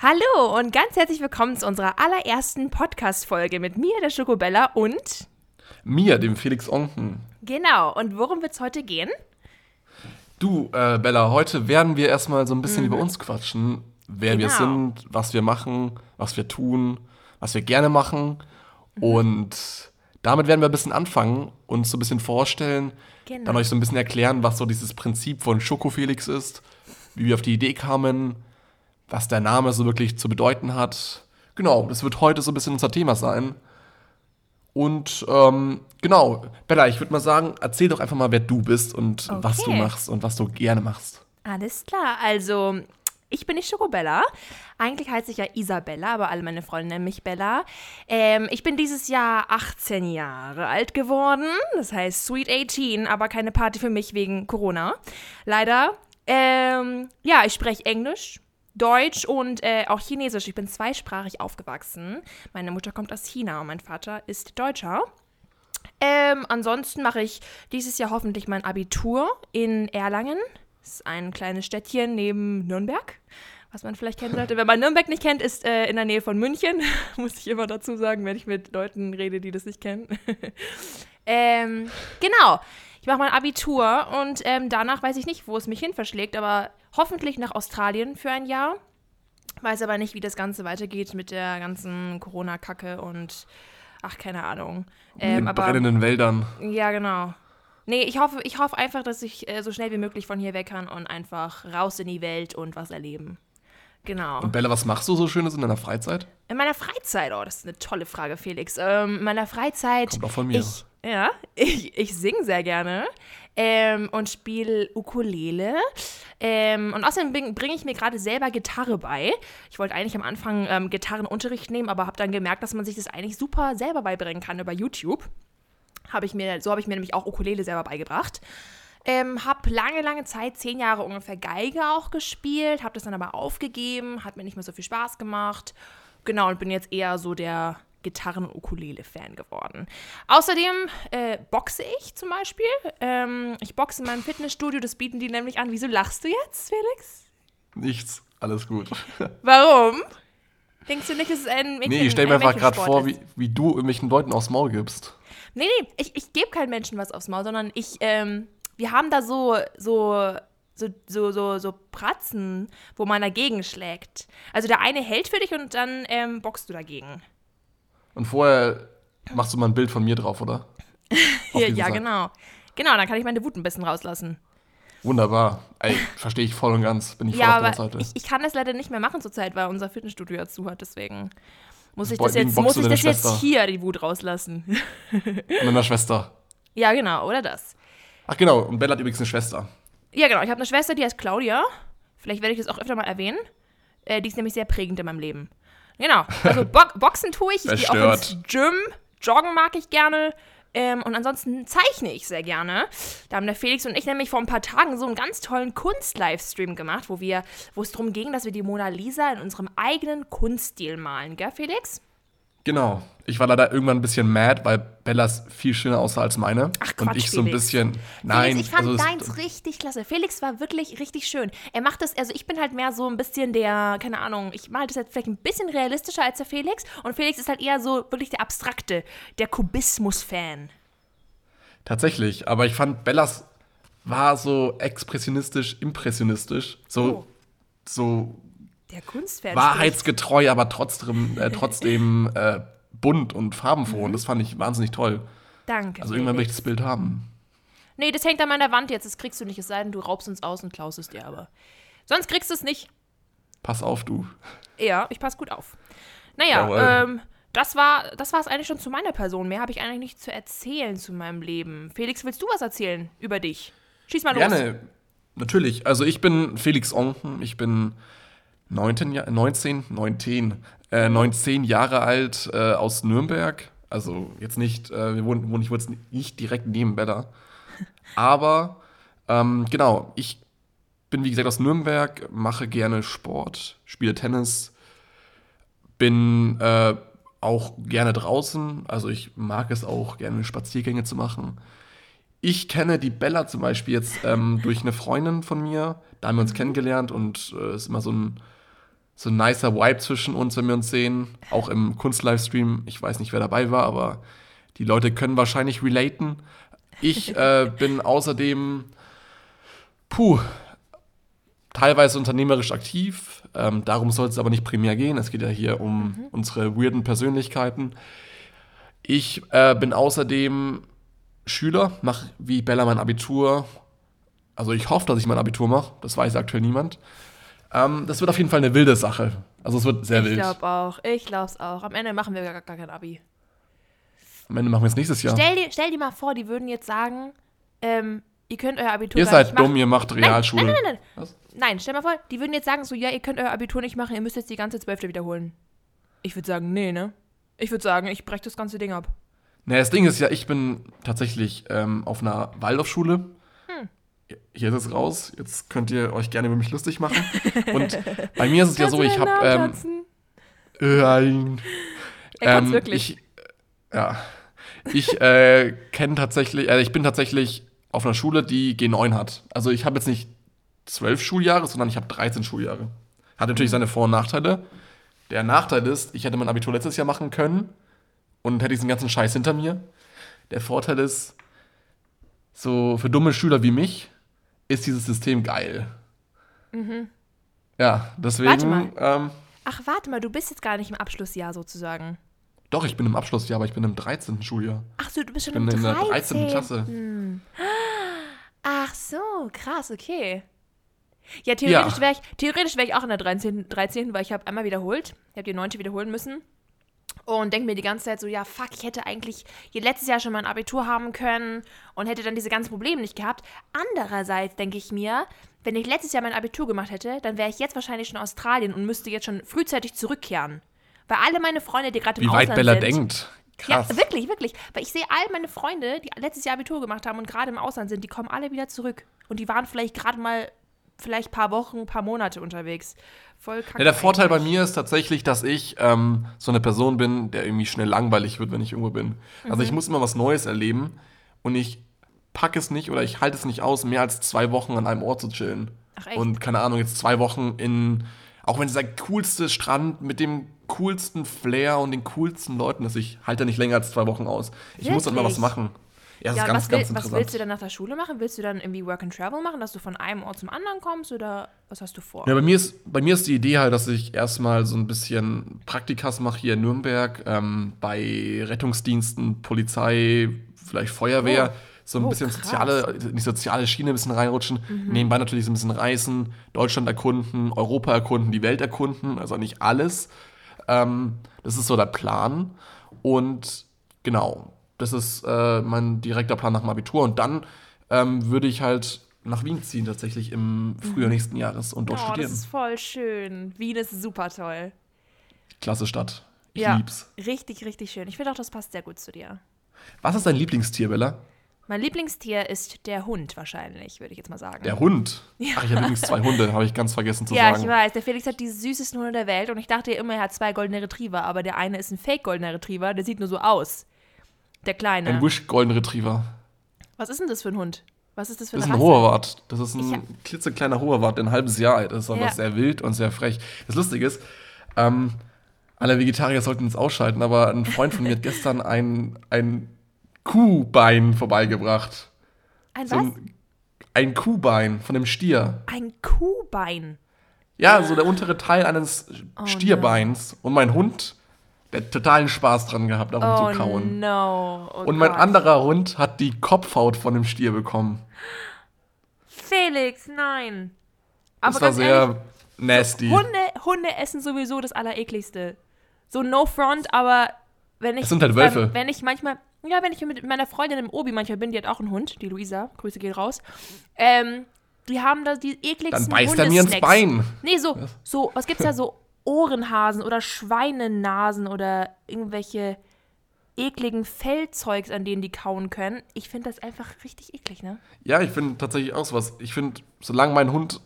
Hallo und ganz herzlich willkommen zu unserer allerersten Podcast-Folge mit mir, der Schokobella und mir, dem Felix Onken. Genau, und worum wird es heute gehen? Du, äh, Bella, heute werden wir erstmal so ein bisschen mhm. über uns quatschen, wer genau. wir sind, was wir machen, was wir tun, was wir gerne machen. Mhm. Und damit werden wir ein bisschen anfangen, uns so ein bisschen vorstellen, genau. dann euch so ein bisschen erklären, was so dieses Prinzip von Schoko Felix ist, wie wir auf die Idee kamen, was der Name so wirklich zu bedeuten hat. Genau, das wird heute so ein bisschen unser Thema sein. Und ähm, genau, Bella, ich würde mal sagen, erzähl doch einfach mal, wer du bist und okay. was du machst und was du gerne machst. Alles klar, also ich bin nicht Schokobella. Eigentlich heiße ich ja Isabella, aber alle meine Freunde nennen mich Bella. Ähm, ich bin dieses Jahr 18 Jahre alt geworden. Das heißt Sweet 18, aber keine Party für mich wegen Corona. Leider. Ähm, ja, ich spreche Englisch, Deutsch und äh, auch Chinesisch. Ich bin zweisprachig aufgewachsen. Meine Mutter kommt aus China und mein Vater ist Deutscher. Ähm, ansonsten mache ich dieses Jahr hoffentlich mein Abitur in Erlangen. Das ist ein kleines Städtchen neben Nürnberg, was man vielleicht kennen sollte. Wenn man Nürnberg nicht kennt, ist äh, in der Nähe von München. Muss ich immer dazu sagen, wenn ich mit Leuten rede, die das nicht kennen. ähm, genau. Ich mache mein Abitur und ähm, danach weiß ich nicht, wo es mich hin verschlägt, aber hoffentlich nach Australien für ein Jahr. Weiß aber nicht, wie das Ganze weitergeht mit der ganzen Corona-Kacke und ach, keine Ahnung. Ähm, aber, brennenden Wäldern. Ja, genau. Nee, ich hoffe, ich hoffe einfach, dass ich äh, so schnell wie möglich von hier weg kann und einfach raus in die Welt und was erleben. Genau. Und Bella, was machst du so Schönes in deiner Freizeit? In meiner Freizeit, oh, das ist eine tolle Frage, Felix. Ähm, in meiner Freizeit. Kommt auch von mir. Ich, ja, ich, ich singe sehr gerne ähm, und spiele Ukulele. Ähm, und außerdem bringe bring ich mir gerade selber Gitarre bei. Ich wollte eigentlich am Anfang ähm, Gitarrenunterricht nehmen, aber habe dann gemerkt, dass man sich das eigentlich super selber beibringen kann über YouTube. Hab ich mir, so habe ich mir nämlich auch Ukulele selber beigebracht. Ähm, hab lange, lange Zeit, zehn Jahre ungefähr Geige auch gespielt, habe das dann aber aufgegeben, hat mir nicht mehr so viel Spaß gemacht. Genau, und bin jetzt eher so der Gitarren- und Ukulele-Fan geworden. Außerdem äh, boxe ich zum Beispiel. Ähm, ich boxe in meinem Fitnessstudio, das bieten die nämlich an. Wieso lachst du jetzt, Felix? Nichts, alles gut. Warum? Denkst du nicht, es ist ein Mädchen, Nee, ich stell mir einfach gerade vor, wie, wie du irgendwelchen Leuten aufs Maul gibst. Nee, nee, ich, ich gebe keinen Menschen was aufs Maul, sondern ich, ähm, wir haben da so, so so, so, so, so Pratzen, wo man dagegen schlägt. Also der eine hält für dich und dann ähm, boxst du dagegen. Und vorher machst du mal ein Bild von mir drauf, oder? ja, ja genau. Genau, dann kann ich meine Wut ein bisschen rauslassen. Wunderbar. Ey, verstehe ich voll und ganz. Bin ich voll ja, auf der Seite. Ich, ich kann das leider nicht mehr machen zurzeit, weil unser Fitnessstudio ja zu hat. Deswegen muss ich das jetzt, muss ich das jetzt hier die Wut rauslassen. Und meiner Schwester. Ja, genau, oder das. Ach genau, und Bella hat übrigens eine Schwester. Ja, genau. Ich habe eine Schwester, die heißt Claudia. Vielleicht werde ich das auch öfter mal erwähnen. Äh, die ist nämlich sehr prägend in meinem Leben. Genau. Also Bo Boxen tue ich. Ich gehe auch ins Gym. Joggen mag ich gerne. Ähm, und ansonsten zeichne ich sehr gerne. Da haben der Felix und ich nämlich vor ein paar Tagen so einen ganz tollen Kunst-Livestream gemacht, wo wir, wo es darum ging, dass wir die Mona Lisa in unserem eigenen Kunststil malen, gell, Felix? Genau. Ich war leider irgendwann ein bisschen mad, weil Bellas viel schöner aussah als meine. Ach Quatsch, Und ich Felix. so ein bisschen. Nein. Felix, ich fand also deins richtig klasse. Felix war wirklich richtig schön. Er macht das, also ich bin halt mehr so ein bisschen der, keine Ahnung, ich mache das jetzt vielleicht ein bisschen realistischer als der Felix. Und Felix ist halt eher so wirklich der Abstrakte, der Kubismus-Fan. Tatsächlich, aber ich fand Bellas war so expressionistisch, impressionisch. So, oh. so der Kunstfan. Wahrheitsgetreu, aber trotzdem, äh, trotzdem äh, bunt und farbenfroh. Und das fand ich wahnsinnig toll. Danke. Also irgendwann will ich das Bild haben. Nee, das hängt an meiner Wand jetzt. Das kriegst du nicht. Es sei denn, du raubst uns aus und klaust es dir aber. Sonst kriegst du es nicht. Pass auf, du. Ja, ich pass gut auf. Naja, ähm, das war das war es eigentlich schon zu meiner Person. Mehr habe ich eigentlich nicht zu erzählen zu meinem Leben. Felix, willst du was erzählen über dich? Schieß mal los. Gerne. Natürlich. Also ich bin Felix Onken. Ich bin 19, 19, 19, äh, 19 Jahre alt äh, aus Nürnberg. Also jetzt nicht, äh, wir wohnen, wohnen ich wohne nicht direkt neben Bella. Aber ähm, genau, ich bin wie gesagt aus Nürnberg, mache gerne Sport, spiele Tennis, bin äh, auch gerne draußen. Also ich mag es auch gerne Spaziergänge zu machen. Ich kenne die Bella zum Beispiel jetzt ähm, durch eine Freundin von mir. Da haben wir uns kennengelernt und es äh, ist immer so ein so ein nicer Vibe zwischen uns, wenn wir uns sehen. Auch im Kunst-Livestream. Ich weiß nicht, wer dabei war, aber die Leute können wahrscheinlich relaten. Ich äh, bin außerdem, puh, teilweise unternehmerisch aktiv. Ähm, darum soll es aber nicht primär gehen. Es geht ja hier um mhm. unsere weirden Persönlichkeiten. Ich äh, bin außerdem Schüler, mache wie Bella mein Abitur. Also ich hoffe, dass ich mein Abitur mache. Das weiß aktuell niemand. Ähm, das wird auf jeden Fall eine wilde Sache. Also es wird sehr ich wild. Ich glaube auch. Ich glaube es auch. Am Ende machen wir gar, gar kein Abi. Am Ende machen wir es nächstes Jahr. Stell dir, stell dir mal vor, die würden jetzt sagen, ähm, ihr könnt euer Abitur Ihr seid dumm, ihr macht Realschule. Nein, nein, nein, nein. Was? Nein, stell mal vor, die würden jetzt sagen so, ja, ihr könnt euer Abitur nicht machen, ihr müsst jetzt die ganze Zwölfte wiederholen. Ich würde sagen, nee, ne? Ich würde sagen, ich breche das ganze Ding ab. Naja, das Ding ist ja, ich bin tatsächlich ähm, auf einer Waldorfschule. Hm. Hier ist es raus. Jetzt könnt ihr euch gerne über mich lustig machen. Und bei mir ist es ja so, ich habe. Ähm, nein. Er ähm, wirklich. Ich, ja. Ich äh, kenne tatsächlich, äh, ich bin tatsächlich auf einer Schule, die G9 hat. Also ich habe jetzt nicht zwölf Schuljahre, sondern ich habe 13 Schuljahre. Hat natürlich mhm. seine Vor- und Nachteile. Der Nachteil ist, ich hätte mein Abitur letztes Jahr machen können und hätte diesen ganzen Scheiß hinter mir. Der Vorteil ist, so für dumme Schüler wie mich ist dieses System geil. Mhm. Ja, deswegen. Warte mal. Ähm, Ach, warte mal, du bist jetzt gar nicht im Abschlussjahr sozusagen. Doch, ich bin im Abschlussjahr, aber ich bin im 13. Schuljahr. Ach so, du bist schon ich bin im 13. in der 13. Klasse. Ach so, krass, okay. Ja, theoretisch ja. wäre ich, wär ich auch in der 13. 13. weil ich habe einmal wiederholt. Ich habe die 9. wiederholen müssen. Und denke mir die ganze Zeit so, ja, fuck, ich hätte eigentlich hier letztes Jahr schon mein Abitur haben können und hätte dann diese ganzen Probleme nicht gehabt. Andererseits denke ich mir, wenn ich letztes Jahr mein Abitur gemacht hätte, dann wäre ich jetzt wahrscheinlich schon in Australien und müsste jetzt schon frühzeitig zurückkehren. Weil alle meine Freunde, die gerade im Wie Ausland weit Bella sind, denkt. Krass. Ja, wirklich, wirklich. Weil ich sehe all meine Freunde, die letztes Jahr Abitur gemacht haben und gerade im Ausland sind, die kommen alle wieder zurück. Und die waren vielleicht gerade mal vielleicht ein paar Wochen, ein paar Monate unterwegs. Voll kacke. Ja, der Vorteil eigentlich. bei mir ist tatsächlich, dass ich ähm, so eine Person bin, der irgendwie schnell langweilig wird, wenn ich irgendwo bin. Mhm. Also ich mhm. muss immer was Neues erleben und ich packe es nicht oder ich halte es nicht aus, mehr als zwei Wochen an einem Ort zu chillen. Ach, echt? Und keine Ahnung, jetzt zwei Wochen in, auch wenn es der coolste Strand mit dem coolsten Flair und den coolsten Leuten ist, ich halte nicht länger als zwei Wochen aus. Ich Wirklich? muss dann mal was machen. Ja, das ja, ist ganz, was, ganz will, was willst du dann nach der Schule machen? Willst du dann irgendwie Work and Travel machen, dass du von einem Ort zum anderen kommst oder was hast du vor? Ja, bei mir ist, bei mir ist die Idee halt, dass ich erstmal so ein bisschen Praktikas mache hier in Nürnberg ähm, bei Rettungsdiensten, Polizei, vielleicht Feuerwehr. Oh. So ein oh, bisschen krass. soziale, in die soziale Schiene ein bisschen reinrutschen. Mhm. Nebenbei natürlich so ein bisschen reisen, Deutschland erkunden, Europa erkunden, die Welt erkunden, also nicht alles. Ähm, das ist so der Plan. Und genau, das ist äh, mein direkter Plan nach dem Abitur. Und dann ähm, würde ich halt nach Wien ziehen, tatsächlich im Frühjahr mhm. nächsten Jahres und dort oh, studieren. Das ist voll schön. Wien ist super toll. Klasse Stadt. Ich ja, lieb's. Richtig, richtig schön. Ich finde auch, das passt sehr gut zu dir. Was ist dein Lieblingstier, Bella? Mein Lieblingstier ist der Hund wahrscheinlich, würde ich jetzt mal sagen. Der Hund? Ja. Ach, ich habe übrigens zwei Hunde, habe ich ganz vergessen zu ja, sagen. Ja, ich weiß. Der Felix hat die süßesten Hunde der Welt und ich dachte immer, er hat zwei goldene Retriever, aber der eine ist ein Fake-goldener Retriever, der sieht nur so aus. Der kleine. Ein Wish Golden Retriever. Was ist denn das für ein Hund? Was ist das für eine Das ist ein Hoherwart. Das ist ein klitzekleiner Hoherwart, der ein halbes Jahr alt ist, aber ja. sehr wild und sehr frech. Das Lustige ist, ähm, alle Vegetarier sollten es ausschalten, aber ein Freund von mir hat gestern ein, ein Kuhbein vorbeigebracht. Ein so was? Ein, ein Kuhbein von einem Stier. Ein Kuhbein? Ja, so der untere Teil eines oh Stierbeins. No. Und mein Hund der hat totalen Spaß dran gehabt, darum oh zu kauen. No. Oh und mein Gott. anderer Hund hat die Kopfhaut von dem Stier bekommen. Felix, nein. Aber das war sehr ehrlich, nasty. Hunde, Hunde essen sowieso das Allerekligste. So no front, aber wenn ich. Das sind halt Wölfe. Ähm, wenn ich manchmal. Ja, wenn ich mit meiner Freundin im Obi manchmal bin, die hat auch einen Hund, die Luisa, Grüße gehen raus. Ähm, die haben da die ekligsten Dann beißt er mir ins Bein. Nee, so, so, was gibt's da so? Ohrenhasen oder Schweinenasen oder irgendwelche ekligen Fellzeugs, an denen die kauen können. Ich finde das einfach richtig eklig, ne? Ja, ich finde tatsächlich auch sowas. Ich finde, solange mein Hund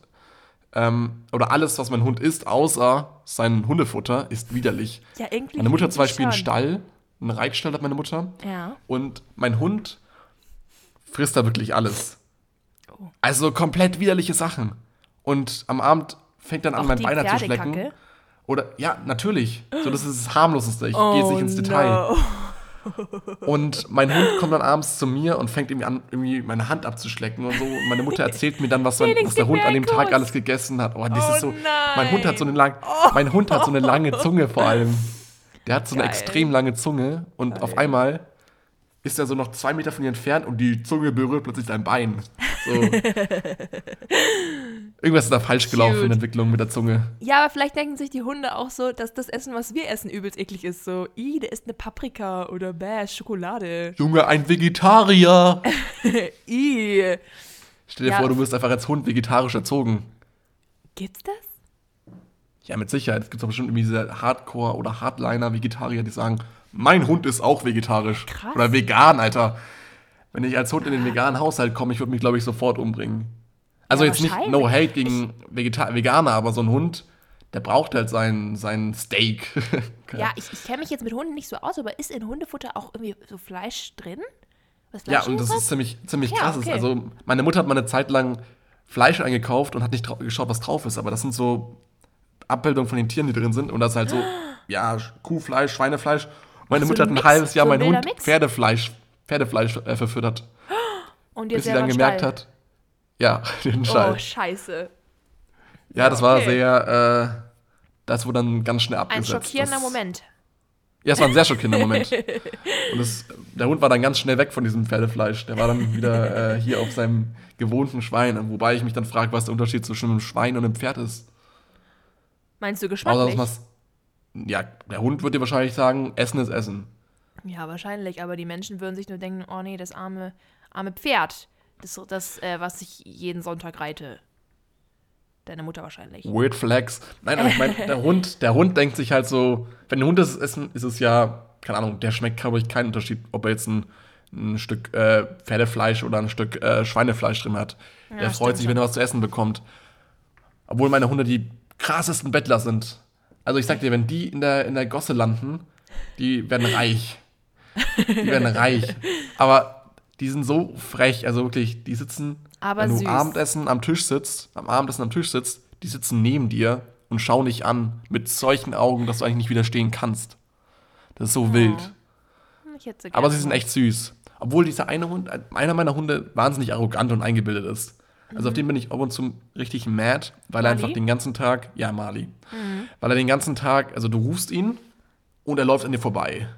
ähm, oder alles, was mein Hund isst, außer sein Hundefutter, ist widerlich. Ja, irgendwie. Meine Mutter hat zum Beispiel einen Stall, einen Reitstall hat meine Mutter. Ja. Und mein Hund frisst da wirklich alles. Oh. Also komplett widerliche Sachen. Und am Abend fängt dann an, mein Bein zu schlecken. Oder, ja, natürlich. So, das ist das harmloseste. Ich gehe jetzt nicht ins Detail. Oh, no. Und mein Hund kommt dann abends zu mir und fängt irgendwie an, irgendwie meine Hand abzuschlecken und so. Und meine Mutter erzählt mir dann, was, mein, was der Hund an dem Tag alles gegessen hat. Oh, das Oh ist so. Mein Hund hat so eine nein. lang, mein Hund hat so eine lange Zunge vor allem. Der hat so eine Geil. extrem lange Zunge und auf einmal ist er so noch zwei Meter von ihr entfernt und die Zunge berührt plötzlich sein Bein. So. Irgendwas ist da falsch gelaufen in Cute. der Entwicklung mit der Zunge. Ja, aber vielleicht denken sich die Hunde auch so, dass das Essen, was wir essen, übelst eklig ist. So, i, der isst eine Paprika oder bäh, Schokolade. Junge, ein Vegetarier! I. Stell dir Ja. vor, du wirst einfach als Hund vegetarisch erzogen. Gibt's das? Ja, mit Sicherheit. Es gibt doch bestimmt irgendwie diese Hardcore- oder Hardliner-Vegetarier, die sagen, mein Hund ist auch vegetarisch. Krass. Oder vegan, Alter. Wenn ich als Hund in den veganen Haushalt komme, ich würde mich, glaube ich, sofort umbringen. Also Ja, jetzt nicht no hate gegen Vegeta Veganer, aber so ein Hund, der braucht halt sein, sein Steak. Ja, ich, ich kenne mich jetzt mit Hunden nicht so aus, aber ist in Hundefutter auch irgendwie so Fleisch drin? Ja, und das ist ziemlich, ziemlich Ja, krass. okay. Also, meine Mutter hat mal eine Zeit lang Fleisch eingekauft und hat nicht geschaut, was drauf ist. Aber das sind so Abbildungen von den Tieren, die drin sind. Und das ist halt so, ja, Kuhfleisch, Schweinefleisch. Meine Ach, so Mutter hat ein Mix, halbes Jahr so ein meinen Hund Mix. Pferdefleisch, Pferdefleisch äh, verfüttert. Und Bis sie dann gemerkt hat, ja, den Schall. Oh, scheiße. ja, das war okay. sehr, äh, das wurde dann ganz schnell Ein abgesetzt. schockierender das, Moment. Ja, es war ein sehr schockierender Moment. Und das, der Hund war dann ganz schnell weg von diesem Pferdefleisch. Der war dann wieder äh, hier auf seinem gewohnten Schwein. Wobei ich mich dann frage, was der Unterschied zwischen einem Schwein und einem Pferd ist. Meinst du Außer, geschmacklich? man's- ja, der Hund wird dir wahrscheinlich sagen, Essen ist Essen. Ja, wahrscheinlich. Aber die Menschen würden sich nur denken, oh nee, das arme, arme Pferd. Das, das äh, was ich jeden Sonntag reite. Deine Mutter wahrscheinlich. Weird Flex. Nein, aber ich meine, der Hund, der Hund denkt sich halt so, wenn ein Hund das essen, ist es ja, keine Ahnung, der schmeckt, glaube ich, keinen Unterschied, ob er jetzt ein, ein Stück äh, Pferdefleisch oder ein Stück äh, Schweinefleisch drin hat. der freut sich, wenn er was zu essen bekommt. Obwohl meine Hunde die krassesten Bettler sind. Also ich sag dir, wenn die in der, in der Gosse landen, die werden reich. Die werden reich. Aber die sind so frech, also wirklich, die sitzen, Aber wenn du süß. Abendessen am Tisch sitzt, am Abendessen am Tisch sitzt, die sitzen neben dir und schauen dich an mit solchen Augen, dass du eigentlich nicht widerstehen kannst. Das ist so wild. Ich hätte Aber sie sind echt süß. Obwohl dieser eine Hund, einer meiner Hunde wahnsinnig arrogant und eingebildet ist. Also auf den bin ich ab und zu richtig mad, weil er Mali? einfach den ganzen Tag, ja, Mali, weil er den ganzen Tag, also du rufst ihn und er läuft an dir vorbei.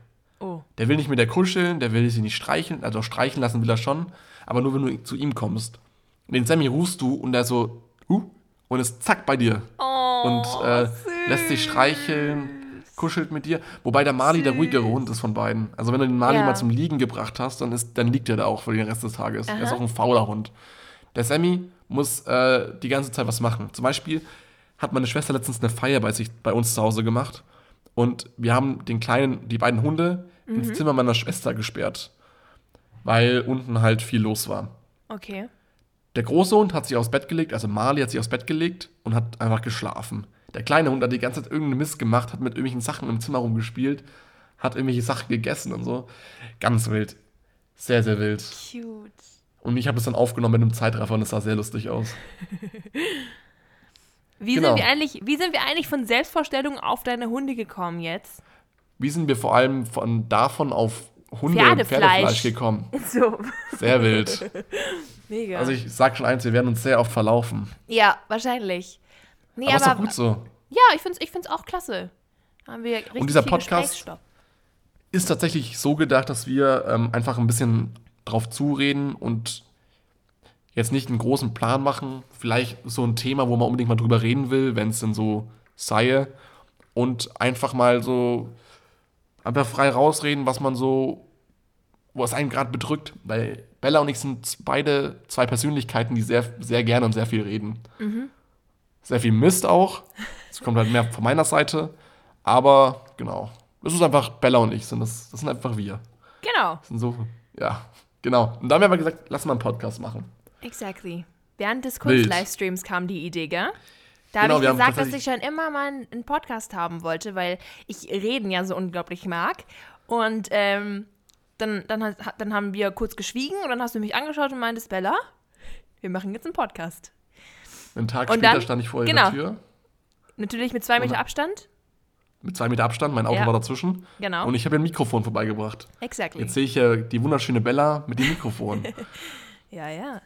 Der will nicht mit der kuscheln, der will sie nicht streicheln, also streicheln lassen will er schon, aber nur wenn du zu ihm kommst. Und den Sammy rufst du und er so, huh, und ist zack bei dir. Oh, und äh, lässt sich streicheln, kuschelt mit dir. Wobei der Mali der ruhigere Hund ist von beiden. Also wenn du den Mali Ja. mal zum Liegen gebracht hast, dann, ist, dann liegt er da auch für den Rest des Tages. Er ist Aha. auch ein fauler Hund. Der Sammy muss äh, die ganze Zeit was machen. Zum Beispiel hat meine Schwester letztens eine Feier bei sich bei uns zu Hause gemacht. Und wir haben den kleinen, die beiden Hunde ins Zimmer meiner Schwester gesperrt. Weil unten halt viel los war. Okay. Der große Hund hat sich aufs Bett gelegt, also Marley hat sich aufs Bett gelegt und hat einfach geschlafen. Der kleine Hund hat die ganze Zeit irgendeinen Mist gemacht, hat mit irgendwelchen Sachen im Zimmer rumgespielt, hat irgendwelche Sachen gegessen und so. Ganz wild. Sehr, sehr wild. Cute. Und ich habe es dann aufgenommen mit einem Zeitraffer und es sah sehr lustig aus. Wie, Genau. sind wir eigentlich, wie sind wir eigentlich von Selbstvorstellungen auf deine Hunde gekommen jetzt? Wie sind wir vor allem von davon auf Hunde und Pferdefleisch. Pferdefleisch gekommen? So, Sehr wild. mega. Also ich sag schon eins, wir werden uns sehr oft verlaufen. ja, wahrscheinlich. Nee, Aber aber, ist doch gut so. ja, ich finde es ich find's auch klasse. Haben wir richtig dieser viel Podcast- ist tatsächlich so gedacht, dass wir ähm, einfach ein bisschen drauf zureden und jetzt nicht einen großen Plan machen. Vielleicht so ein Thema, wo man unbedingt mal drüber reden will, wenn es denn so sei. Und einfach mal so einfach frei rausreden, was man so, wo es einen gerade bedrückt. Weil Bella und ich sind beide zwei Persönlichkeiten, die sehr, sehr gerne und sehr viel reden. Sehr viel Mist auch. Es kommt halt mehr von meiner Seite. Aber genau. Es ist einfach Bella und ich, sind das, das sind einfach wir. Genau, Das sind so, ja, genau. Und dann haben wir gesagt, lass mal einen Podcast machen. exactly. Während des Wild. Kunst-Livestreams kam die Idee, gell? Da Genau, habe ich gesagt, dass ich schon immer mal einen- Podcast haben wollte, weil ich Reden ja so unglaublich mag. Und ähm, dann, dann, dann haben wir kurz geschwiegen und dann hast du mich angeschaut und meintest, Bella, wir machen jetzt einen Podcast. Einen Tag Und später dann- stand ich vor genau. ihrer Tür. Natürlich mit zwei Meter Abstand. mit zwei Meter Abstand, mein Auto Ja. war dazwischen. Genau. Und ich habe ihr ein Mikrofon vorbeigebracht. Exactly. Jetzt sehe ich ja die wunderschöne Bella mit dem Mikrofon. Ja, ja.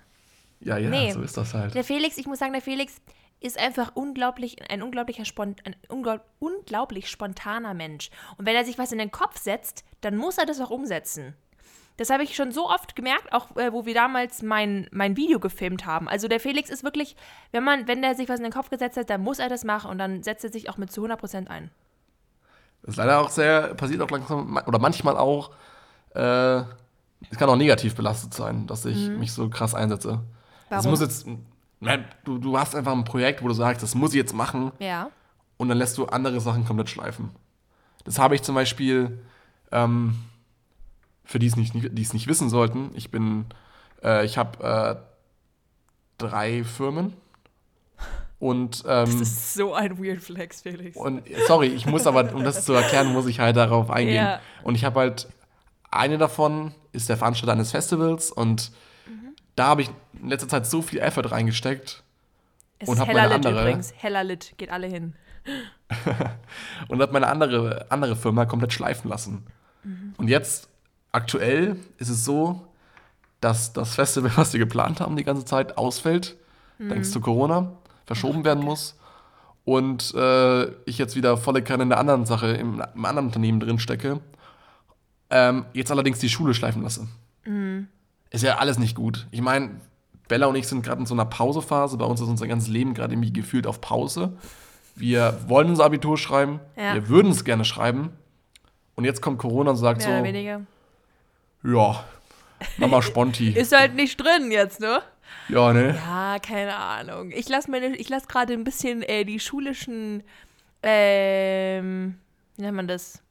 Ja, ja, Nee. so ist das halt. Der Felix, ich muss sagen, der Felix ist einfach unglaublich, ein unglaublicher Spont, ein unglaub, unglaublich spontaner Mensch. Und wenn er sich was in den Kopf setzt, dann muss er das auch umsetzen. Das habe ich schon so oft gemerkt, auch äh, wo wir damals mein, mein Video gefilmt haben. Also der Felix ist wirklich, wenn man, wenn der sich was in den Kopf gesetzt hat, dann muss er das machen und dann setzt er sich auch mit zu 100% ein. Das ist leider auch sehr, passiert auch langsam, oder manchmal auch, äh, es kann auch negativ belastet sein, dass ich mich so krass einsetze. Es Warum? muss jetzt, du, du hast einfach ein Projekt, wo du sagst, das muss ich jetzt machen Ja. und dann lässt du andere Sachen komplett schleifen. Das habe ich zum Beispiel, ähm, für die es nicht, die es nicht wissen sollten, ich bin, äh, ich habe äh, drei Firmen und, ähm, ist so ein weird Flex, Felix. und sorry, ich muss aber, um das zu erklären, muss ich halt darauf eingehen. Ja. Und ich habe halt, eine davon ist der Veranstalter eines Festivals und da habe ich in letzter Zeit so viel Effort reingesteckt Es und ist heller meine lit andere- übrigens. Heller lit, geht alle hin. und habe meine andere, andere Firma komplett schleifen lassen. Und jetzt, aktuell, ist es so, dass das Festival, was wir geplant haben, die ganze Zeit ausfällt, danks zu Corona, verschoben werden muss. Und äh, ich jetzt wieder volle Kanne in der anderen Sache, im, im anderen Unternehmen drin stecke. Ähm, jetzt allerdings die Schule schleifen lasse. Ist ja alles nicht gut. Ich meine, Bella und ich sind gerade in so einer Pausephase. Bei uns ist unser ganzes Leben gerade irgendwie gefühlt auf Pause. Wir wollen unser Abitur schreiben. Ja. Wir würden es gerne schreiben. Und jetzt kommt Corona und sagt Mehr oder so, weniger. ja, Mama Sponti. Ist halt nicht drin jetzt, ne? ja, ne? Ja, keine Ahnung. Ich lasse meine, ich lasse gerade ein bisschen äh, die schulischen, ähm, wie nennt man das?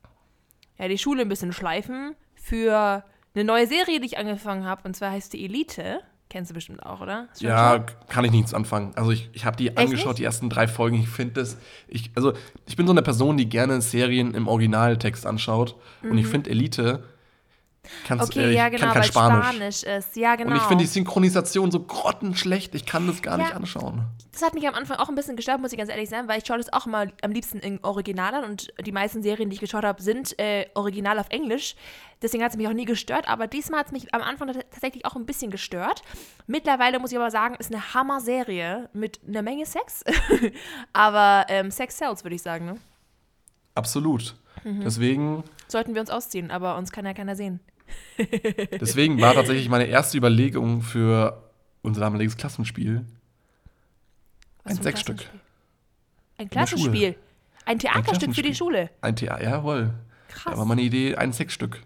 Ja, die Schule ein bisschen schleifen für eine neue Serie, die ich angefangen habe. Und zwar heißt die Elite. Kennst du bestimmt auch, oder? Ja, geschaut? kann ich nichts anfangen. Also ich, ich habe die angeschaut, nicht? die ersten drei Folgen. Ich finde das, ich, also ich bin so eine Person, die gerne Serien im Originaltext anschaut. Und ich finde Elite, kannst. Okay, äh, ja, genau, weil Spanisch. Spanisch. ist. Ja, genau. Und ich finde die Synchronisation so grottenschlecht. Ich kann das gar nicht Ja. anschauen. Das hat mich am Anfang auch ein bisschen gestört, muss ich ganz ehrlich sein, weil ich schaue das auch immer am liebsten im Original an und die meisten Serien, die ich geschaut habe, sind äh, original auf Englisch. Deswegen hat es mich auch nie gestört, aber diesmal hat es mich am Anfang tats- tatsächlich auch ein bisschen gestört. Mittlerweile muss ich aber sagen, ist eine Hammer-Serie mit einer Menge Sex. aber ähm, Sex sells, würde ich sagen. Ne? Absolut. Mhm. Deswegen, Sollten wir uns ausziehen, aber uns kann ja keiner sehen. Deswegen war tatsächlich meine erste Überlegung für unser damaliges Klassenspiel Ein für Sechsstück. Klassenspiel? Ein. Klassenspiel. Ein Theaterstück für die. Schule. ein Theater. Jawohl. Krass. Da war meine Idee ein Sexstück.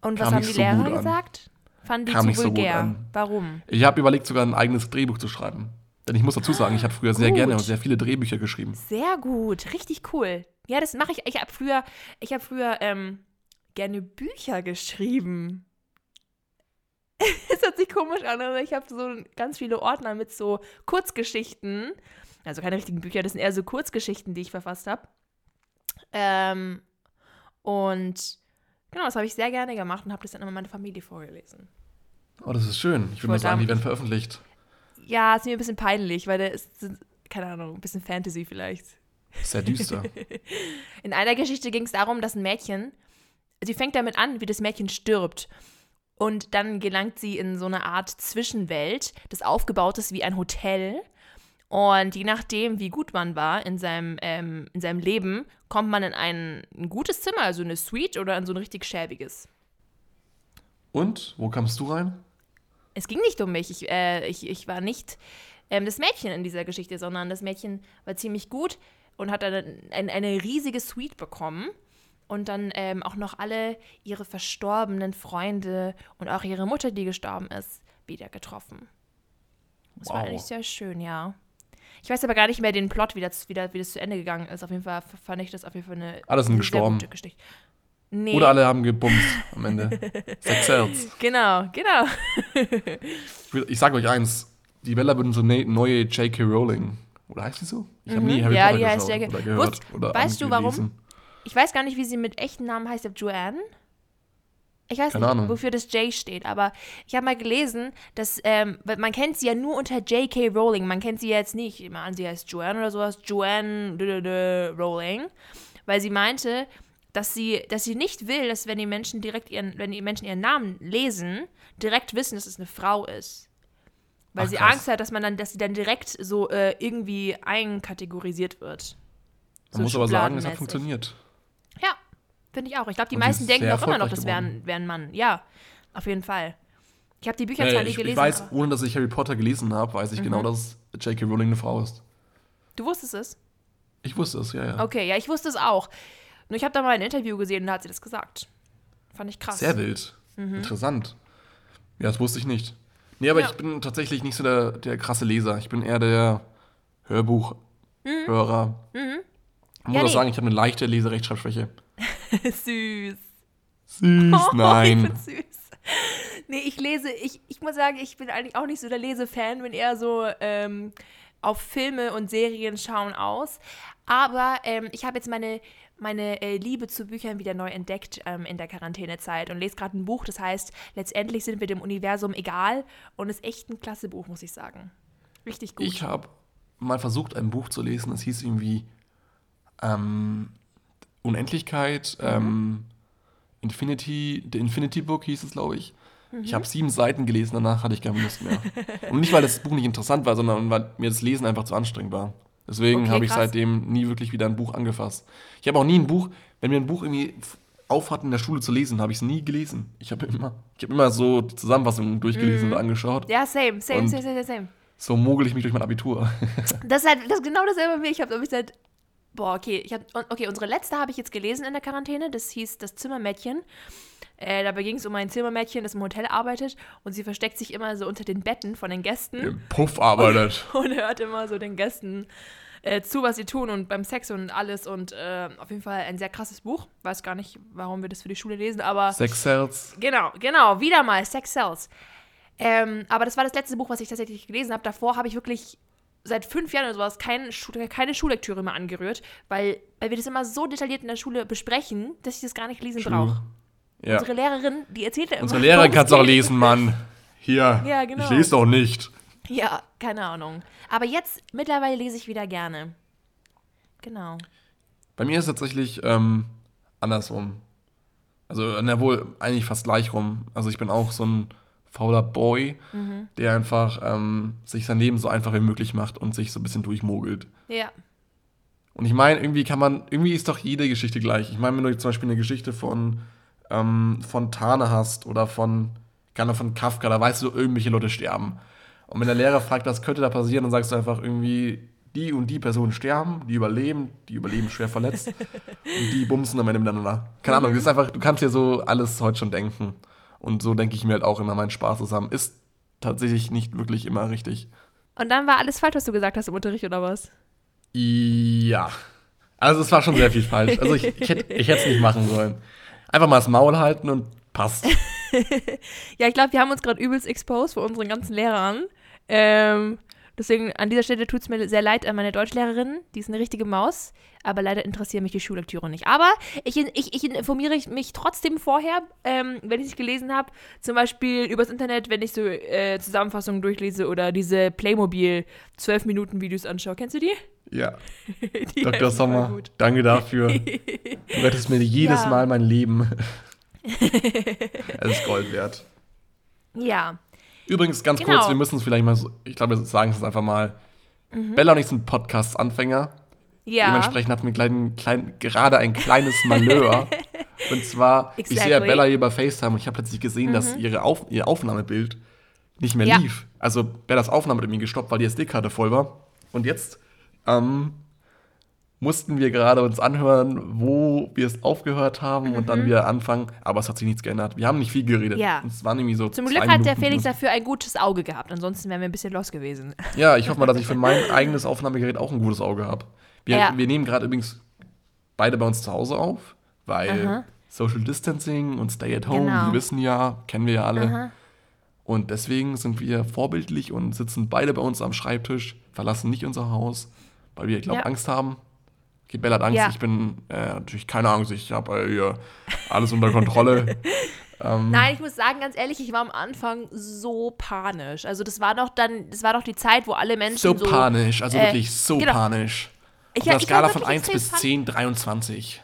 Und was kam haben die so Lehrer gut an. gesagt? Fanden die Kam zu nicht so gut vulgär. an. Warum? Ich habe überlegt, sogar ein eigenes Drehbuch zu schreiben. Denn ich muss dazu sagen, ich habe früher sehr Gut. gerne und sehr viele Drehbücher geschrieben. Sehr gut, richtig cool. Ja, das mache ich. Ich habe früher, ich habe früher ähm, gerne Bücher geschrieben. Es hört sich komisch an, aber ich habe so ganz viele Ordner mit so Kurzgeschichten. Also keine richtigen Bücher, das sind eher so Kurzgeschichten, die ich verfasst habe. Ähm, und genau, das habe ich sehr gerne gemacht und habe das dann immer meiner Familie vorgelesen. Oh, das ist schön. Ich würde mal sagen, die werden veröffentlicht. Ja, ist mir ein bisschen peinlich, weil da ist, keine Ahnung, ein bisschen Fantasy vielleicht. Sehr düster. In einer Geschichte ging es darum, dass ein Mädchen, sie fängt damit an, wie das Mädchen stirbt. Und dann gelangt sie in so eine Art Zwischenwelt, das aufgebaut ist wie ein Hotel. Und je nachdem, wie gut man war in seinem, ähm, in seinem Leben, kommt man in ein, ein gutes Zimmer, also eine Suite oder in so ein richtig schäbiges. Und, wo kamst du rein? Es ging nicht um mich. Ich, äh, ich, ich war nicht ähm, das Mädchen in dieser Geschichte, sondern das Mädchen war ziemlich gut und hat dann ein, eine riesige Suite bekommen und dann ähm, auch noch alle ihre verstorbenen Freunde und auch ihre Mutter, die gestorben ist, wieder getroffen. Das war Wow. eigentlich sehr schön, ja. Ich weiß aber gar nicht mehr den Plot, wie das, wie, das, wie das zu Ende gegangen ist. Auf jeden Fall fand ich das auf jeden Fall eine, Alle sind gestorben. Nee, Oder alle haben gebumst am Ende. Sex sells. genau, genau. Ich, sag euch eins: Die Bella wird so eine neue J.K. Rowling. Oder heißt die so? Ich habe nie Mhm. Harry Ja, Potter die heißt geschaut J.K. oder gehört. Wusst- oder weißt du, warum? Ich weiß gar nicht, wie sie mit echten Namen heißt. Joanne. Ich weiß Keine nicht, Ahnung. wofür das J steht, aber ich habe mal gelesen, dass ähm, man kennt sie ja nur unter J.K. Rowling. Man kennt sie jetzt nicht immer an, sie heißt Joanne oder sowas. Joanne d -d -d Rowling. weil sie meinte, dass sie, dass sie nicht will, dass wenn die Menschen direkt ihren, wenn die Menschen ihren Namen lesen, direkt wissen, dass es eine Frau ist. Weil Ach, sie krass. Angst hat, dass man dann, dass sie dann direkt so äh, irgendwie einkategorisiert wird. Man muss aber sagen, es hat funktioniert. Ja, finde ich auch. Ich glaube, die Und meisten ist denken auch immer noch, das wäre ein, wär ein Mann. Ja, auf jeden Fall. Ich habe die Bücher zwar Äh, nie gelesen. ich weiß, ohne dass ich Harry Potter gelesen habe, weiß ich Mhm. genau, dass J.K. Rowling eine Frau ist. du wusstest es? Ich wusste es, ja, ja. Okay, ja, ich wusste es auch. Nur ich habe da mal ein Interview gesehen und da hat sie das gesagt. Fand ich krass. Sehr wild. Interessant. Ja, das wusste ich nicht. Nee, aber Ja. ich bin tatsächlich nicht so der, der krasse Leser. Ich bin eher der Hörbuchhörer. Ich muss. Ja, auch nee. sagen, ich habe eine leichte Leserechtschreibschwäche. süß. Süß, Oh, nein. Ich bin süß. Nee, ich lese, ich, ich muss sagen, ich bin eigentlich auch nicht so der Lesefan, bin eher so ähm, auf Filme und Serien schauen aus. Aber ähm, ich habe jetzt meine, meine äh, Liebe zu Büchern wieder neu entdeckt ähm, in der Quarantänezeit und lese gerade ein Buch, das heißt, letztendlich sind wir dem Universum egal und ist echt ein klasse Buch, muss ich sagen. Richtig gut. Ich habe mal versucht, ein Buch zu lesen. Es hieß irgendwie ähm, Unendlichkeit, Mhm. ähm, Infinity, The Infinity Book hieß es, glaube ich. Mhm. Ich habe sieben Seiten gelesen, danach hatte ich keine Lust mehr. Und nicht, weil das Buch nicht interessant war, sondern weil mir das Lesen einfach zu anstrengend war. Deswegen Okay, habe ich krass. seitdem nie wirklich wieder ein Buch angefasst. Ich habe auch nie ein Buch, wenn mir ein Buch irgendwie f- aufhat in der Schule zu lesen, habe ich es nie gelesen. Ich habe immer, ich habe immer so die Zusammenfassung durchgelesen und angeschaut. Ja, same, same, Und- same, same, same. So mogel ich mich durch mein Abitur. Das ist halt das ist genau dasselbe wie ich habe ich seit boah, okay, ich hab, okay, unsere letzte habe ich jetzt gelesen in der Quarantäne, das hieß Das Zimmermädchen. Äh, dabei ging es um ein Zimmermädchen, das im Hotel arbeitet und sie versteckt sich immer so unter den Betten von den Gästen Im Puff arbeitet. und hört immer so den Gästen äh, zu, was sie tun und beim Sex und alles und äh, auf jeden Fall ein sehr krasses Buch. Weiß gar nicht, warum wir das für die Schule lesen, aber Sex Cells. Genau, genau, wieder mal Sex Cells. Ähm, aber das war das letzte Buch, was ich tatsächlich gelesen habe. Davor habe ich wirklich seit fünf Jahren oder sowas kein, keine Schullektüre mehr angerührt, weil, weil wir das immer so detailliert in der Schule besprechen, dass ich das gar nicht lesen brauche. Ja. Unsere Lehrerin, die erzählt ja immer. Unsere Lehrerin kann es auch lesen, Mann. Hier. Ja, genau. Ich lese doch nicht. Ja, keine Ahnung. Aber jetzt, mittlerweile lese ich wieder gerne. Genau. Bei mir ist es tatsächlich ähm, andersrum. Also, na wohl, eigentlich fast gleich rum. Also, ich bin auch so ein fauler Boy, Mhm. der einfach ähm, sich sein Leben so einfach wie möglich macht und sich so ein bisschen durchmogelt. Ja. Und ich meine, irgendwie kann man, irgendwie ist doch jede Geschichte gleich. Ich meine, wenn du zum Beispiel eine Geschichte von ähm, Fontane hast oder von, keine Ahnung, von Kafka, da weißt du, irgendwelche Leute sterben. Und wenn der Lehrer fragt, was könnte da passieren, dann sagst du einfach irgendwie, die und die Personen sterben, die überleben, die überleben schwer verletzt und die bumsen am Ende miteinander. Keine Ahnung, das ist einfach, du kannst dir so alles heute schon denken. Und so denke ich mir halt auch immer meinen Spaß zusammen. Ist tatsächlich nicht wirklich immer richtig. Und dann war alles falsch, was du gesagt hast im Unterricht, oder was? Ja. Also es war schon sehr viel falsch. Also ich, ich hätte ich hätte es nicht machen sollen. Einfach mal das Maul halten und passt. Ja, ich glaube, wir haben uns gerade übelst exposed vor unseren ganzen Lehrern. Ähm, deswegen an dieser Stelle tut es mir sehr leid an meine Deutschlehrerin. Die ist eine richtige Maus. Aber leider interessieren mich die Schullektüre nicht. Aber ich, ich, ich informiere mich trotzdem vorher, ähm, wenn ich es gelesen habe. Zum Beispiel übers Internet, wenn ich so äh, Zusammenfassungen durchlese oder diese Playmobil 12-Minuten-Videos anschaue. Kennst du die? Ja. die Dr. Sommer, danke dafür. Du rettest mir jedes Ja. Mal mein Leben. Es ist Gold wert. Ja. Übrigens, ganz Genau. kurz, wir müssen es vielleicht mal so, ich glaube, wir sagen es einfach mal. Bella und ich sind Podcast-Anfänger. Mhm. Ja. Dementsprechend hatten wir klein, klein, gerade ein kleines Malheur. und zwar, ich sehe ja Exactly. Mhm. Bella hier bei FaceTime und ich habe plötzlich gesehen, dass ihre Auf, ihr Aufnahmebild nicht mehr Ja. lief. Also Bellas Aufnahme hat irgendwie gestoppt, weil die SD-Karte voll war. Und jetzt ähm, mussten wir gerade uns anhören, wo wir es aufgehört haben und dann wieder anfangen. Aber es hat sich nichts geändert. Wir haben nicht viel geredet. Mhm. Ja. Es waren irgendwie so Zum Glück hat der Minuten. Felix dafür ein gutes Auge gehabt. Ansonsten wären wir ein bisschen los gewesen. Ja, ich hoffe mal, dass ich für mein eigenes Aufnahmegerät auch ein gutes Auge habe. Wir, Ja. wir nehmen gerade übrigens beide bei uns zu Hause auf, weil Aha. Social Distancing und Stay at Home, Genau. die wissen ja, kennen wir ja alle. Aha. Und deswegen sind wir vorbildlich und sitzen beide bei uns am Schreibtisch, verlassen nicht unser Haus, weil wir, glaube Ja. Angst haben. Okay, Bella hat Angst, Ja. ich bin äh, natürlich keine Angst, ich habe äh, hier alles unter Kontrolle. ähm, Nein, ich muss sagen, ganz ehrlich, ich war am Anfang so panisch. Also das war doch dann, das war doch die Zeit, wo alle Menschen so so, panisch, also äh, wirklich so genau. panisch. Ich, Auf ich Skala war von wirklich 1 bis extrem 10, 23.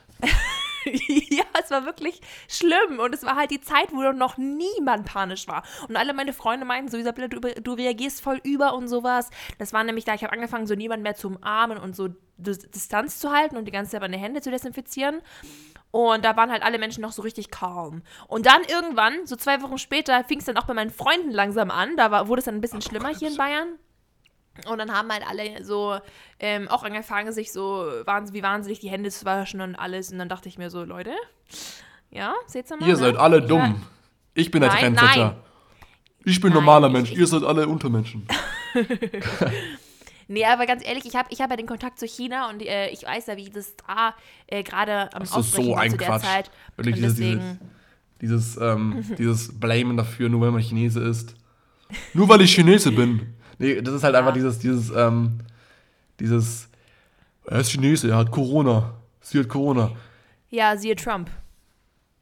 ja, es war wirklich schlimm. Und es war halt die Zeit, wo noch niemand panisch war. Und alle meine Freunde meinten so, Isabella, du, du reagierst voll über und sowas. Das war nämlich da, ich habe angefangen, so niemand mehr zu umarmen und so Distanz zu halten und die ganze Zeit meine Hände zu desinfizieren. Und da waren halt alle Menschen noch so richtig calm. Und dann irgendwann, so zwei Wochen später, fing es dann auch bei meinen Freunden langsam an. Da war, wurde es dann ein bisschen schlimmer hier in Bayern. Und dann haben halt alle so ähm, auch angefangen, sich so wahns wie wahnsinnig die Hände zu waschen und alles. Und dann dachte ich mir so, Leute, ja, seht's mal. Ihr ne? seid alle Ich dumm. Ich bin der Nein, Trendsetter. nein. Ich bin Nein, normaler ich- Mensch. ich- Ihr seid alle Untermenschen. Nee, aber ganz ehrlich, ich habe ich hab ja den Kontakt zu China und äh, ich weiß ja, wie das da äh, gerade am Das ist Ausbrechen so war ein zu der Quatsch. Zeit. Wirklich dieses, deswegen, dieses, dieses, ähm, dieses Blamen dafür, nur weil man Chinese ist. Nur weil ich Chinese bin. Nee, das ist halt Ja. einfach dieses, dieses, ähm, dieses, er ist Chinese, er hat Corona. Sie hat Corona. ja, siehe Trump.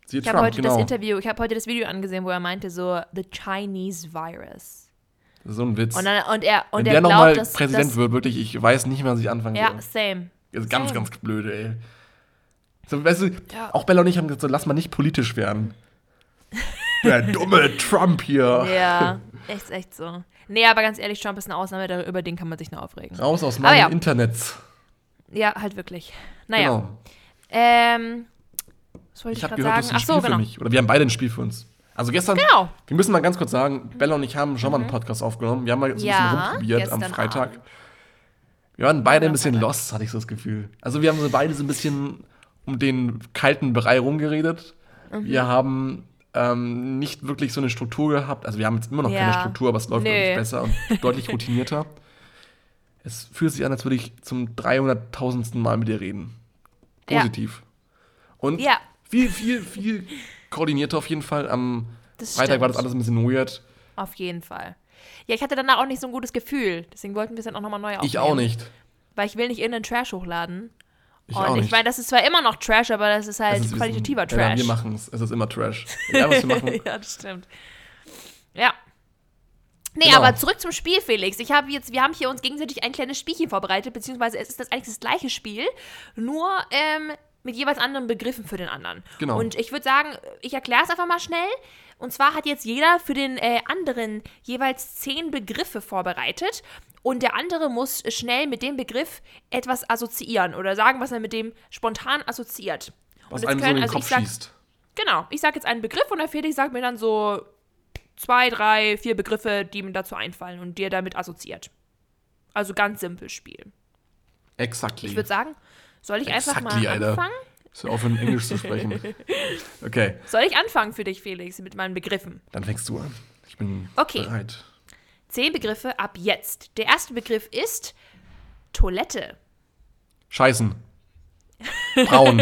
Sie hat Ich habe Trump, heute genau. das Interview, ich habe heute das Video angesehen, wo er meinte so, the Chinese virus. Das so ein Witz. Und, dann, und er, und Wenn er der nochmal Präsident dass, wird, wirklich, ich weiß nicht mehr, was ich anfangen Ja, soll. same. Das ist ganz, same. ganz blöd, ey. So, weißt du, Ja. auch Bella und ich haben gesagt, so, lass mal nicht politisch werden. Der dumme Trump hier. Ja, echt, echt so. Nee, aber ganz ehrlich, Trump ist eine Ausnahme, über den kann man sich nur aufregen. Raus aus meinem ja. Internet. Ja, halt wirklich. Naja, Genau. ähm, was wollte ich, Ich gerade sagen? das ist ein Ach Spiel so, für genau. mich. Oder wir haben beide ein Spiel für uns. Also gestern, Genau. wir müssen mal ganz kurz sagen, Bella und ich haben schon mal einen Podcast aufgenommen. Wir haben mal so ein Ja, bisschen rumprobiert am Freitag. Abend. Wir waren beide ein bisschen lost, hatte ich so das Gefühl. Also wir haben so beide so ein bisschen um den kalten Brei rumgeredet. Mhm. Wir haben ähm, nicht wirklich so eine Struktur gehabt. Also wir haben jetzt immer noch keine Ja. Struktur, aber es läuft deutlich besser und deutlich routinierter. Es fühlt sich an, als würde ich zum 300.000. Mal mit dir reden. Ja. Positiv. Und Ja. viel, viel, viel koordinierter auf jeden Fall. Am Das Freitag war das stimmt. alles ein bisschen weird. Auf jeden Fall. Ja, ich hatte danach auch nicht so ein gutes Gefühl. Deswegen wollten wir es dann auch nochmal neu aufnehmen. Ich auch nicht. Weil ich will nicht irgendeinen Trash hochladen. Ich und auch ich nicht. meine, das ist zwar immer noch Trash, aber das ist halt ist- qualitativer Ja, Trash. wir machen es. Es ist immer Trash. Ja, was wir machen. ja, das stimmt. Ja. Nee, Genau. aber zurück zum Spiel, Felix. Ich habe jetzt, wir haben hier uns gegenseitig ein kleines Spielchen vorbereitet, beziehungsweise es ist das eigentlich das gleiche Spiel, nur ähm, mit jeweils anderen Begriffen für den anderen. Genau. Und ich würde sagen, ich erkläre es einfach mal schnell. Und zwar hat jetzt jeder für den äh, anderen jeweils zehn Begriffe vorbereitet. Und der andere muss schnell mit dem Begriff etwas assoziieren oder sagen, was er mit dem spontan assoziiert. Was Und einem so in den also Kopf ich sag, schießt. Genau, ich sage jetzt einen Begriff und der Felix sagt mir dann so zwei, drei, vier Begriffe, die ihm dazu einfallen und die er damit assoziiert. Also ganz simples Spiel. Exactly. Ich würde sagen, soll ich einfach Exactly, mal Alter. anfangen? So auf in Englisch zu sprechen. Okay, Soll ich anfangen für dich, Felix, mit meinen Begriffen? dann fängst du an. Ich bin Okay. bereit. Zehn Begriffe ab jetzt. Der erste Begriff ist Toilette. Scheißen. Braun.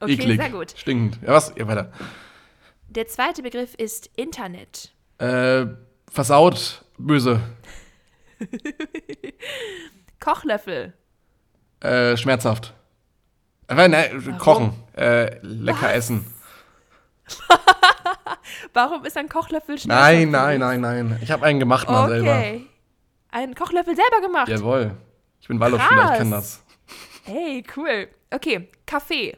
Okay, eklig. sehr gut. Stinkend. Ja, was? Ja, weiter. Der zweite Begriff ist Internet. Äh, versaut. Böse. Kochlöffel. Äh, schmerzhaft. Äh, ne, kochen. Äh, lecker essen. Warum ist ein Kochlöffel schneller? Nein, nein, nein, nein. Ich habe einen gemacht mal selber. Okay. Einen Kochlöffel selber gemacht. Jawohl. Ich bin Waldorfschüler, ich kann das. Hey, cool. Okay, Kaffee.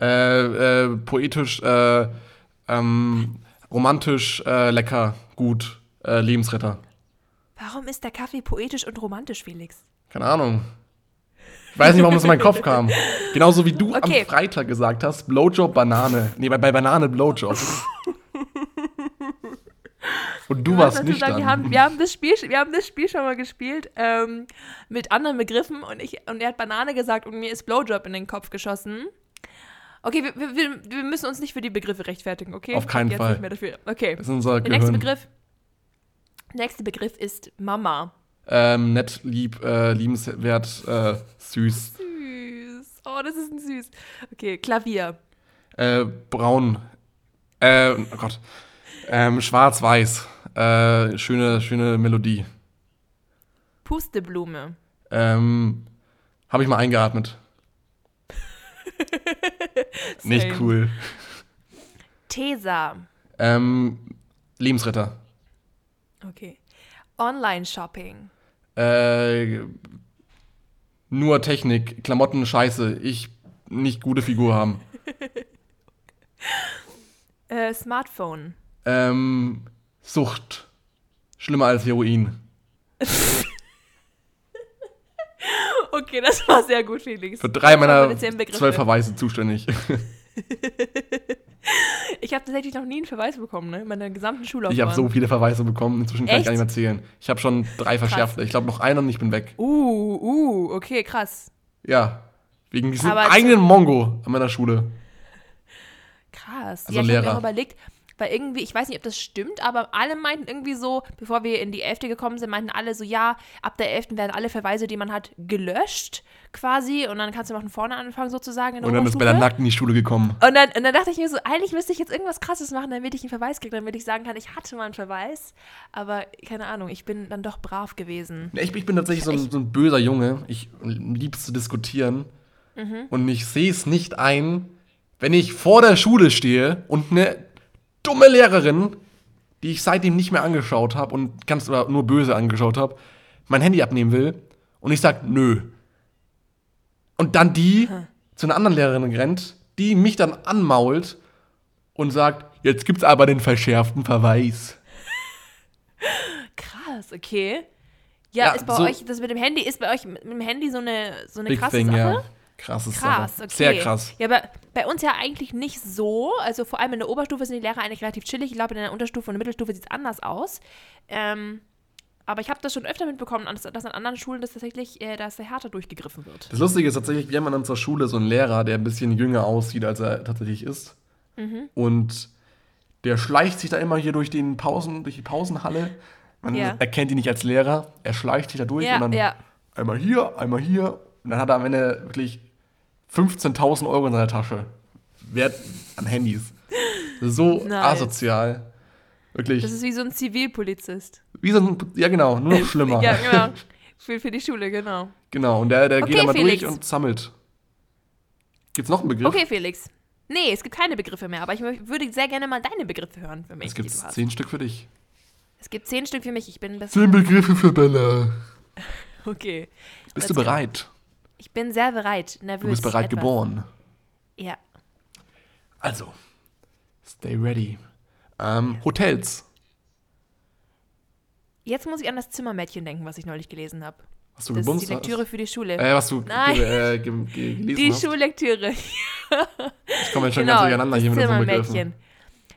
Äh, äh, poetisch, äh, ähm, romantisch, äh, lecker, gut, äh, Lebensretter. Warum ist der Kaffee poetisch und romantisch, Felix? Keine Ahnung. Ich weiß nicht, warum das in meinen Kopf kam. Genauso wie du Okay. am Freitag gesagt hast, Blowjob, Banane. Nee, bei, bei Banane Blowjob. Und du warst nicht sagen, dann. wir, haben, wir, haben das Spiel, wir haben das Spiel schon mal gespielt ähm, mit anderen Begriffen und, ich, und er hat Banane gesagt und mir ist Blowjob in den Kopf geschossen. Okay, wir, wir, wir- müssen uns nicht für die Begriffe rechtfertigen, okay? Auf keinen Fall. Nicht mehr dafür. Okay. das ist unser Der nächste. Begriff. Der nächste Begriff ist Mama. Ähm, nett, lieb, äh, liebenswert, äh, süß. Süß. Oh, das ist ein süß. Okay, Klavier. Äh, braun. Äh, oh Gott. Ähm, schwarz-weiß. Äh, schöne, schöne Melodie. Pusteblume. Ähm, habe ich mal eingeatmet. Nicht cool. Tesa. Ähm, Lebensretter. Okay. Online-Shopping. Äh, nur Technik, Klamotten scheiße, ich nicht gute Figur haben. Äh, Smartphone. Ähm, Sucht. Schlimmer als Heroin. Okay, das war sehr gut, Felix. Für drei meiner zwölf Verweise zuständig. Ich habe tatsächlich noch nie einen Verweis bekommen, ne? In meiner gesamten Schullaufbahn. Ich habe so viele Verweise bekommen, inzwischen kann ich Echt? gar nicht mehr zählen. Ich habe schon drei verschärfte. Ich glaube noch einer und ich bin weg. Uh, uh, okay, krass. Ja. Wegen diesem Aber eigenen Mongo an meiner Schule. Krass. Also ja, ich habe mir auch überlegt, weil irgendwie, ich weiß nicht, ob das stimmt, aber alle meinten irgendwie so, bevor wir in die 11. gekommen sind, meinten alle so, ja, ab der 11. werden alle Verweise, die man hat, gelöscht quasi und dann kannst du noch von vorne anfangen sozusagen der Und dann ist Oberstufe. Bella nackt in die Schule gekommen. Und dann, und dann dachte ich mir so, eigentlich müsste ich jetzt irgendwas Krasses machen, damit ich einen Verweis kriege, damit ich sagen kann, ich hatte mal einen Verweis. Aber keine Ahnung, ich bin dann doch brav gewesen. Ich, ich bin tatsächlich so ein, so ein böser Junge. Ich lieb's zu diskutieren. Mhm. Und ich sehe es nicht ein, wenn ich vor der Schule stehe und eine dumme Lehrerin, die ich seitdem nicht mehr angeschaut habe und ganz oder nur böse angeschaut habe, mein Handy abnehmen will. Und ich sag, nö. Und dann die zu einer anderen Lehrerin rennt, die mich dann anmault und sagt, jetzt gibt's aber den verschärften Verweis. Krass, okay. Ja, Ja, ist bei so- euch, das mit dem Handy, ist bei euch mit dem Handy so eine, so eine krasse thing, Sache? ja. Krasses Krass, Sache. okay. Sehr krass. Ja, aber bei uns ja eigentlich nicht so. Also vor allem in der Oberstufe sind die Lehrer eigentlich relativ chillig. Ich glaube, in der Unterstufe und der Mittelstufe sieht es anders aus. Ähm, aber ich habe das schon öfter mitbekommen, dass, dass an anderen Schulen das tatsächlich, äh, dass der härter durchgegriffen wird. Das Lustige ist tatsächlich, wir haben an unserer Schule so einen Lehrer, der ein bisschen jünger aussieht, als er tatsächlich ist. Mhm. Und der schleicht sich da immer hier durch den Pausen, durch die Pausenhalle. Man Ja. erkennt ihn nicht als Lehrer. Er schleicht sich da durch Ja, und dann ja. einmal hier, einmal hier. Und dann hat er am Ende wirklich 15.000 Euro in seiner Tasche. Wert an Handys. So Nice. asozial. Wirklich. Das ist wie so ein Zivilpolizist. Wie so ein, ja genau, nur noch schlimmer. Ja, genau. Für, für die Schule, genau. Genau, und der, der geht Okay, da mal Felix. durch und sammelt. Gibt's noch einen Begriff? Okay, Felix. Nee, es gibt keine Begriffe mehr, aber ich würde sehr gerne mal deine Begriffe hören für mich. Es gibt zehn Stück für dich. Es gibt zehn Stück für mich. Ich bin das. Zehn Begriffe für Bella. Okay. Bist du bereit? Ich bin sehr bereit. Nervös. Du bist bereit etwas. geboren. Ja. Also, stay ready. Ähm, Hotels. Jetzt muss ich an das Zimmermädchen denken, was ich neulich gelesen habe. Hast du Das ist gebumst? die Lektüre für die Schule. Äh, was du Nein. äh, ge ge gelesen die hast? Schullektüre. Ich komme jetzt schon genau, ganz durcheinander hier mit unseren Zimmermädchen. Begriffen.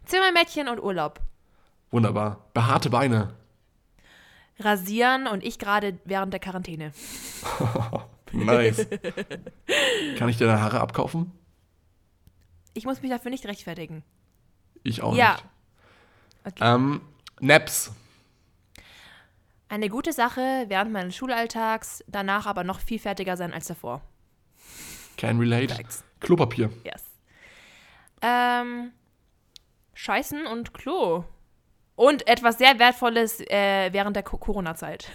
Zimmermädchen und Urlaub. Wunderbar. Behaarte Beine. Rasieren und ich gerade während der Quarantäne. Nice. Kann ich dir deine Haare abkaufen? Ich muss mich dafür nicht rechtfertigen. Ich auch Ja. nicht. Okay. Ähm, Naps. Eine gute Sache während meines Schulalltags, danach aber noch viel fertiger sein als davor. Can relate. Facts. Klopapier. Yes. Ähm, Scheißen und Klo. Und etwas sehr Wertvolles äh, während der Co- Corona-Zeit.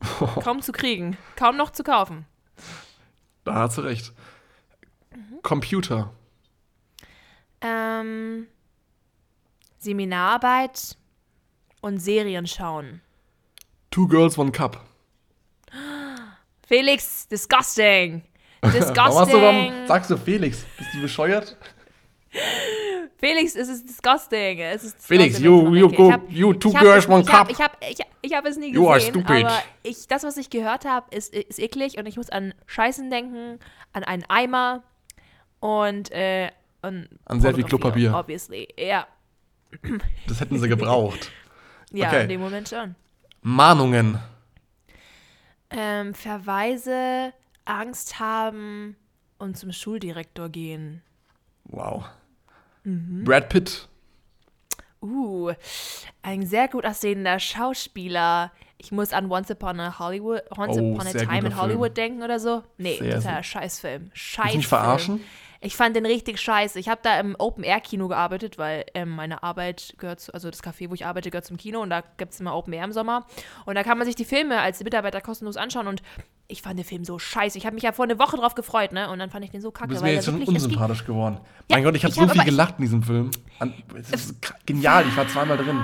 Kaum zu kriegen, kaum noch zu kaufen. Da hast du recht. Mhm. Computer. Ähm, Seminararbeit und Serien schauen. Two Girls, One Cup. Felix, disgusting. Warum, hast du, warum Disgusting. sagst du Felix? Bist du bescheuert? Felix, es ist disgusting. Es ist Felix, disgusting, you, wenn you, ich go, denke. you two hab- girls, one hab- cup. Ich habe ich, ich hab es nie You are gesehen, stupid. aber ich, das, was ich gehört habe, ist, ist eklig und ich muss an Scheißen denken, an einen Eimer und äh, an, An sehr viel Klopapier. Obviously, ja. Das hätten sie gebraucht. Ja, Okay. in dem Moment schon. Mahnungen. Ähm, Verweise, Angst haben und zum Schuldirektor gehen. Wow. Mhm. Brad Pitt. Uh, ein sehr gut aussehender Schauspieler. Ich muss an Once Upon a Hollywood, Once Oh, Upon a Time in Hollywood denken oder so. Nee, Sehr, totaler sehr- Scheißfilm. Scheißfilm. mich verarschen? Ich fand den richtig scheiße. Ich habe da im Open-Air-Kino gearbeitet, weil ähm, meine Arbeit gehört zu, also das Café, wo ich arbeite, gehört zum Kino und da gibt es immer Open-Air im Sommer. Und da kann man sich die Filme als Mitarbeiter kostenlos anschauen und ich fand den Film so scheiße. Ich habe mich ja vor eine Woche drauf gefreut, ne? Und dann fand ich den so kacke. Du bist weil mir jetzt schon unsympathisch geworden. Ja, mein Gott, ich habe so hab viel gelacht in diesem Film. An, es ist genial, ich war zweimal drin.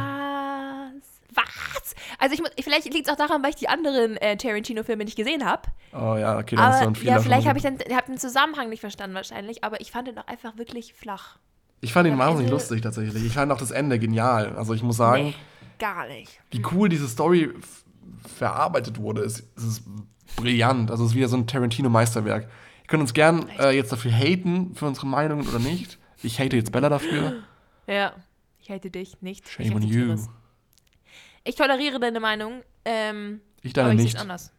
Was? Also ich muss, vielleicht liegt es auch daran, weil ich die anderen äh, Tarantino-Filme nicht gesehen habe. Oh ja, okay, dann ist Aber so ein Fehler. ja, vielleicht habe ich dann hab den Zusammenhang nicht verstanden wahrscheinlich, aber ich fand den auch einfach wirklich flach. Ich fand ihn wahnsinnig Ende- lustig tatsächlich. Ich fand auch das Ende genial. Also ich muss sagen, Nee, gar nicht. wie cool diese Story verarbeitet wurde, ist, ist es brillant. Also es ist wieder so ein Tarantino-Meisterwerk. Ihr könnt uns gern äh, jetzt dafür haten, für unsere Meinungen oder nicht. Ich hate jetzt Bella dafür. Ja, ich halte dich nicht. ich Shame on you. es. Ich toleriere deine Meinung, ähm, Ich aber deine ich nicht. anders.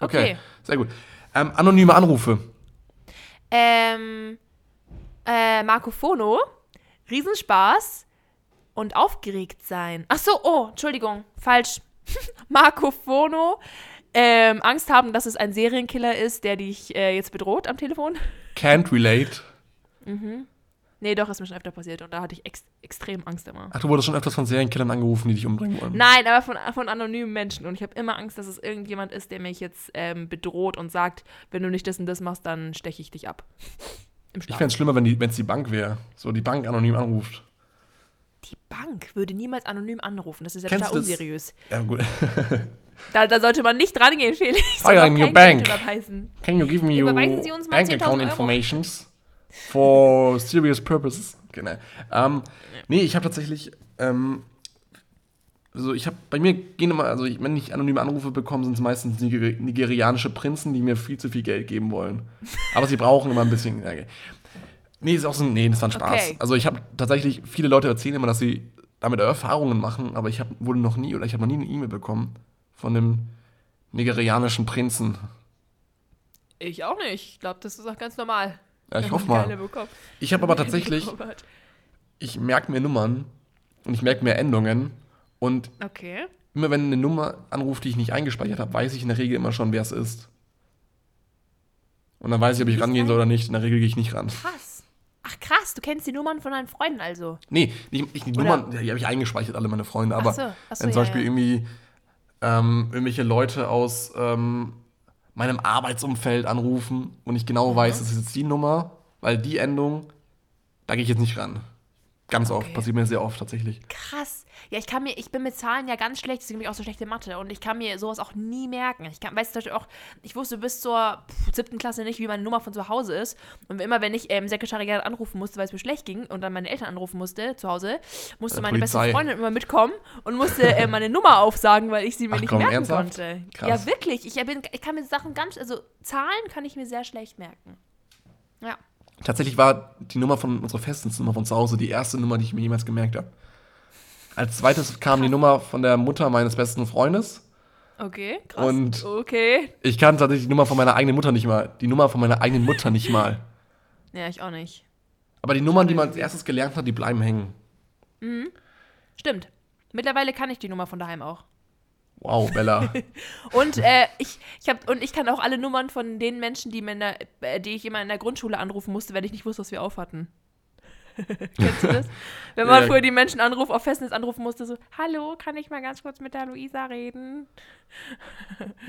Okay, Okay. sehr gut. Ähm, anonyme Anrufe. Ähm, äh, Marco Fono, Riesenspaß und aufgeregt sein. Ach so, oh, Entschuldigung, falsch. Marco Fono, ähm, Angst haben, dass es ein Serienkiller ist, der dich äh, jetzt bedroht am Telefon. Can't relate. Nee, doch, ist mir schon öfter passiert und da hatte ich ex extrem Angst immer. Ach, du wurdest schon öfters von Serienkillern angerufen, die dich umbringen wollen. Nein, aber von, von anonymen Menschen. Und ich habe immer Angst, dass es irgendjemand ist, der mich jetzt ähm, bedroht und sagt, wenn du nicht das und das machst, dann steche ich dich ab. Ich fände es schlimmer, wenn es die Bank wäre. So, die Bank anonym anruft. Die Bank würde niemals anonym anrufen. Das ist ja Kennst total unseriös. Ja, gut. Da, da sollte man nicht rangehen, Felix. Hi, I'm your bank. Can you give me your bank 10.000 account informations for serious purposes? Genau. Ähm, nee, ich habe tatsächlich, ähm, also ich habe, bei mir gehen immer, also ich, wenn ich anonyme Anrufe bekomme, sind es meistens Niger nigerianische Prinzen, die mir viel zu viel Geld geben wollen. Aber sie brauchen immer ein bisschen. Okay. Nee, ist auch so, ein- nee, das war ein Spaß. Okay. Also ich habe tatsächlich, viele Leute erzählen immer, dass sie damit Erfahrungen machen, aber ich habe wohl noch nie, oder ich habe noch nie eine E-Mail bekommen von einem nigerianischen Prinzen. Ich auch nicht. Ich glaube, das ist auch ganz normal. Ja, ich hoffe mal. Ich habe aber tatsächlich, hat. ich merke mir Nummern und ich merke mir Endungen und Okay. immer wenn eine Nummer anruft, die ich nicht eingespeichert habe, weiß ich in der Regel immer schon, wer es ist. Und dann weiß ich, ob ich rangehen soll oder nicht. In der Regel gehe ich nicht ran. Krass. Ach krass, du kennst die Nummern von deinen Freunden also. Nee, nicht, ich, die Oder- Nummern, die habe ich eingespeichert, alle meine Freunde. Aber ach so, ach so, wenn zum ja, Beispiel ja. irgendwie ähm, irgendwelche Leute aus ähm, meinem Arbeitsumfeld anrufen und ich genau weiß, das ist jetzt die Nummer, weil die Endung, da gehe ich jetzt nicht ran. Ganz oft, Okay. passiert mir sehr oft tatsächlich. Krass. Ja, ich kann mir, ich bin mit Zahlen ja ganz schlecht, deswegen bin ich auch so schlechte Mathe und ich kann mir sowas auch nie merken. Ich kann, weißt du, auch, ich wusste bis zur siebten Klasse nicht, wie meine Nummer von zu Hause ist. Und immer, wenn ich ähm, Sekretariat anrufen musste, weil es mir schlecht ging und dann meine Eltern anrufen musste zu Hause, musste Äh, meine Polizei. beste Freundin immer mitkommen und musste äh, meine Nummer aufsagen, weil ich sie mir Ach nicht komm, merken ernsthaft? konnte. Krass. Ja, wirklich. Ich, bin, ich kann mir Sachen ganz, also Zahlen kann ich mir sehr schlecht merken. Ja. Tatsächlich war die Nummer von unserer Festnetznummer von zu Hause die erste Nummer, die ich mir jemals gemerkt habe. Als zweites kam die Nummer von der Mutter meines besten Freundes. Okay, krass. Und- okay. Ich kann tatsächlich die Nummer von meiner eigenen Mutter nicht mal. Die Nummer von meiner eigenen Mutter nicht mal. Ja, ich auch nicht. Aber die Nummern, die man als erstes gelernt hat, die bleiben hängen. Stimmt. Mittlerweile kann ich die Nummer von daheim auch. Wow, Bella. Und äh, ich, ich hab, und ich kann auch alle Nummern von den Menschen, die, mir in der, äh, die ich immer in der Grundschule anrufen musste, wenn ich nicht wusste, was wir aufhatten. Kennst du das? Wenn man Ja. früher die Menschen anruft, auf Festnetz anrufen musste, so, hallo, kann ich mal ganz kurz mit der Luisa reden?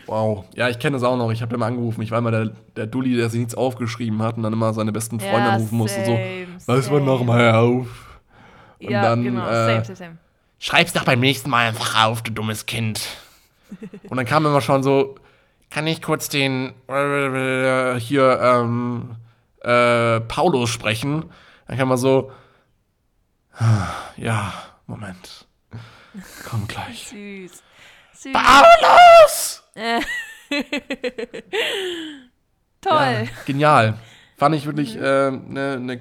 Wow. Ja, ich kenne das auch noch. Ich habe immer angerufen. Ich war immer der, der Dulli, der sich nichts aufgeschrieben hat und dann immer seine besten Freunde anrufen musste. So, was war nochmal auf? Und Ja, dann, genau, äh, same, same, same. Schreib's doch beim nächsten Mal einfach auf, du dummes Kind. Und dann kam immer schon so, kann ich kurz den äh, hier ähm, äh, Paulus sprechen? Dann kann man so, ja, Moment. Komm gleich. Süß. Süß. Paulus! Äh. Toll. Ja, genial. Fand ich wirklich eine ne, ne,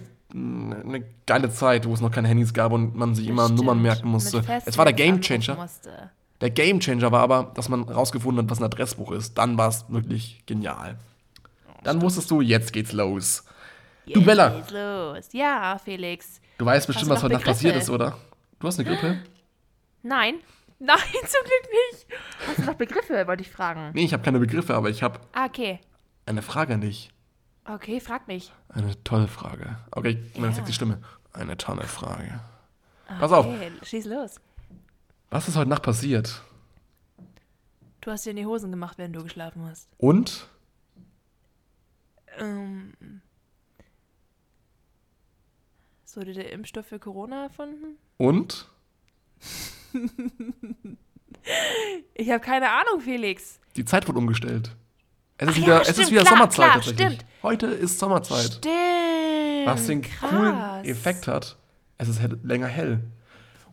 ne geile Zeit, wo es noch keine Handys gab und man sich immer Nummern merken musste. Es war der Gamechanger. musste. Der Gamechanger war aber, dass man rausgefunden hat, was ein Adressbuch ist. Dann war es wirklich genial. Dann wusstest du, jetzt geht's los. Du, Jetzt Bella. geht's los. Ja, Felix. Du weißt bestimmt, du was heute Nacht passiert ist, oder? Du hast eine Grippe? Nein. Nein, zum Glück nicht. Hast du noch Begriffe, wollte ich fragen. Nee, ich habe keine Begriffe, aber ich habe Ah, okay. eine Frage an dich. Okay, frag mich. Eine tolle Frage. Okay, meine sexy Stimme. Eine tolle Frage. Pass auf, Okay, schieß los. was ist heute Nacht passiert? Du hast dir in die Hosen gemacht, während du geschlafen hast. Und? Ähm. Es wurde der Impfstoff für Corona erfunden? Und? Ich habe keine Ahnung, Felix. Die Zeit wurde umgestellt. Es ist Ach ja, wieder, es stimmt, ist wieder klar, Sommerzeit klar, tatsächlich. stimmt. Heute ist Sommerzeit. Stimmt. Was den krass. coolen Effekt hat, es ist hell, länger hell.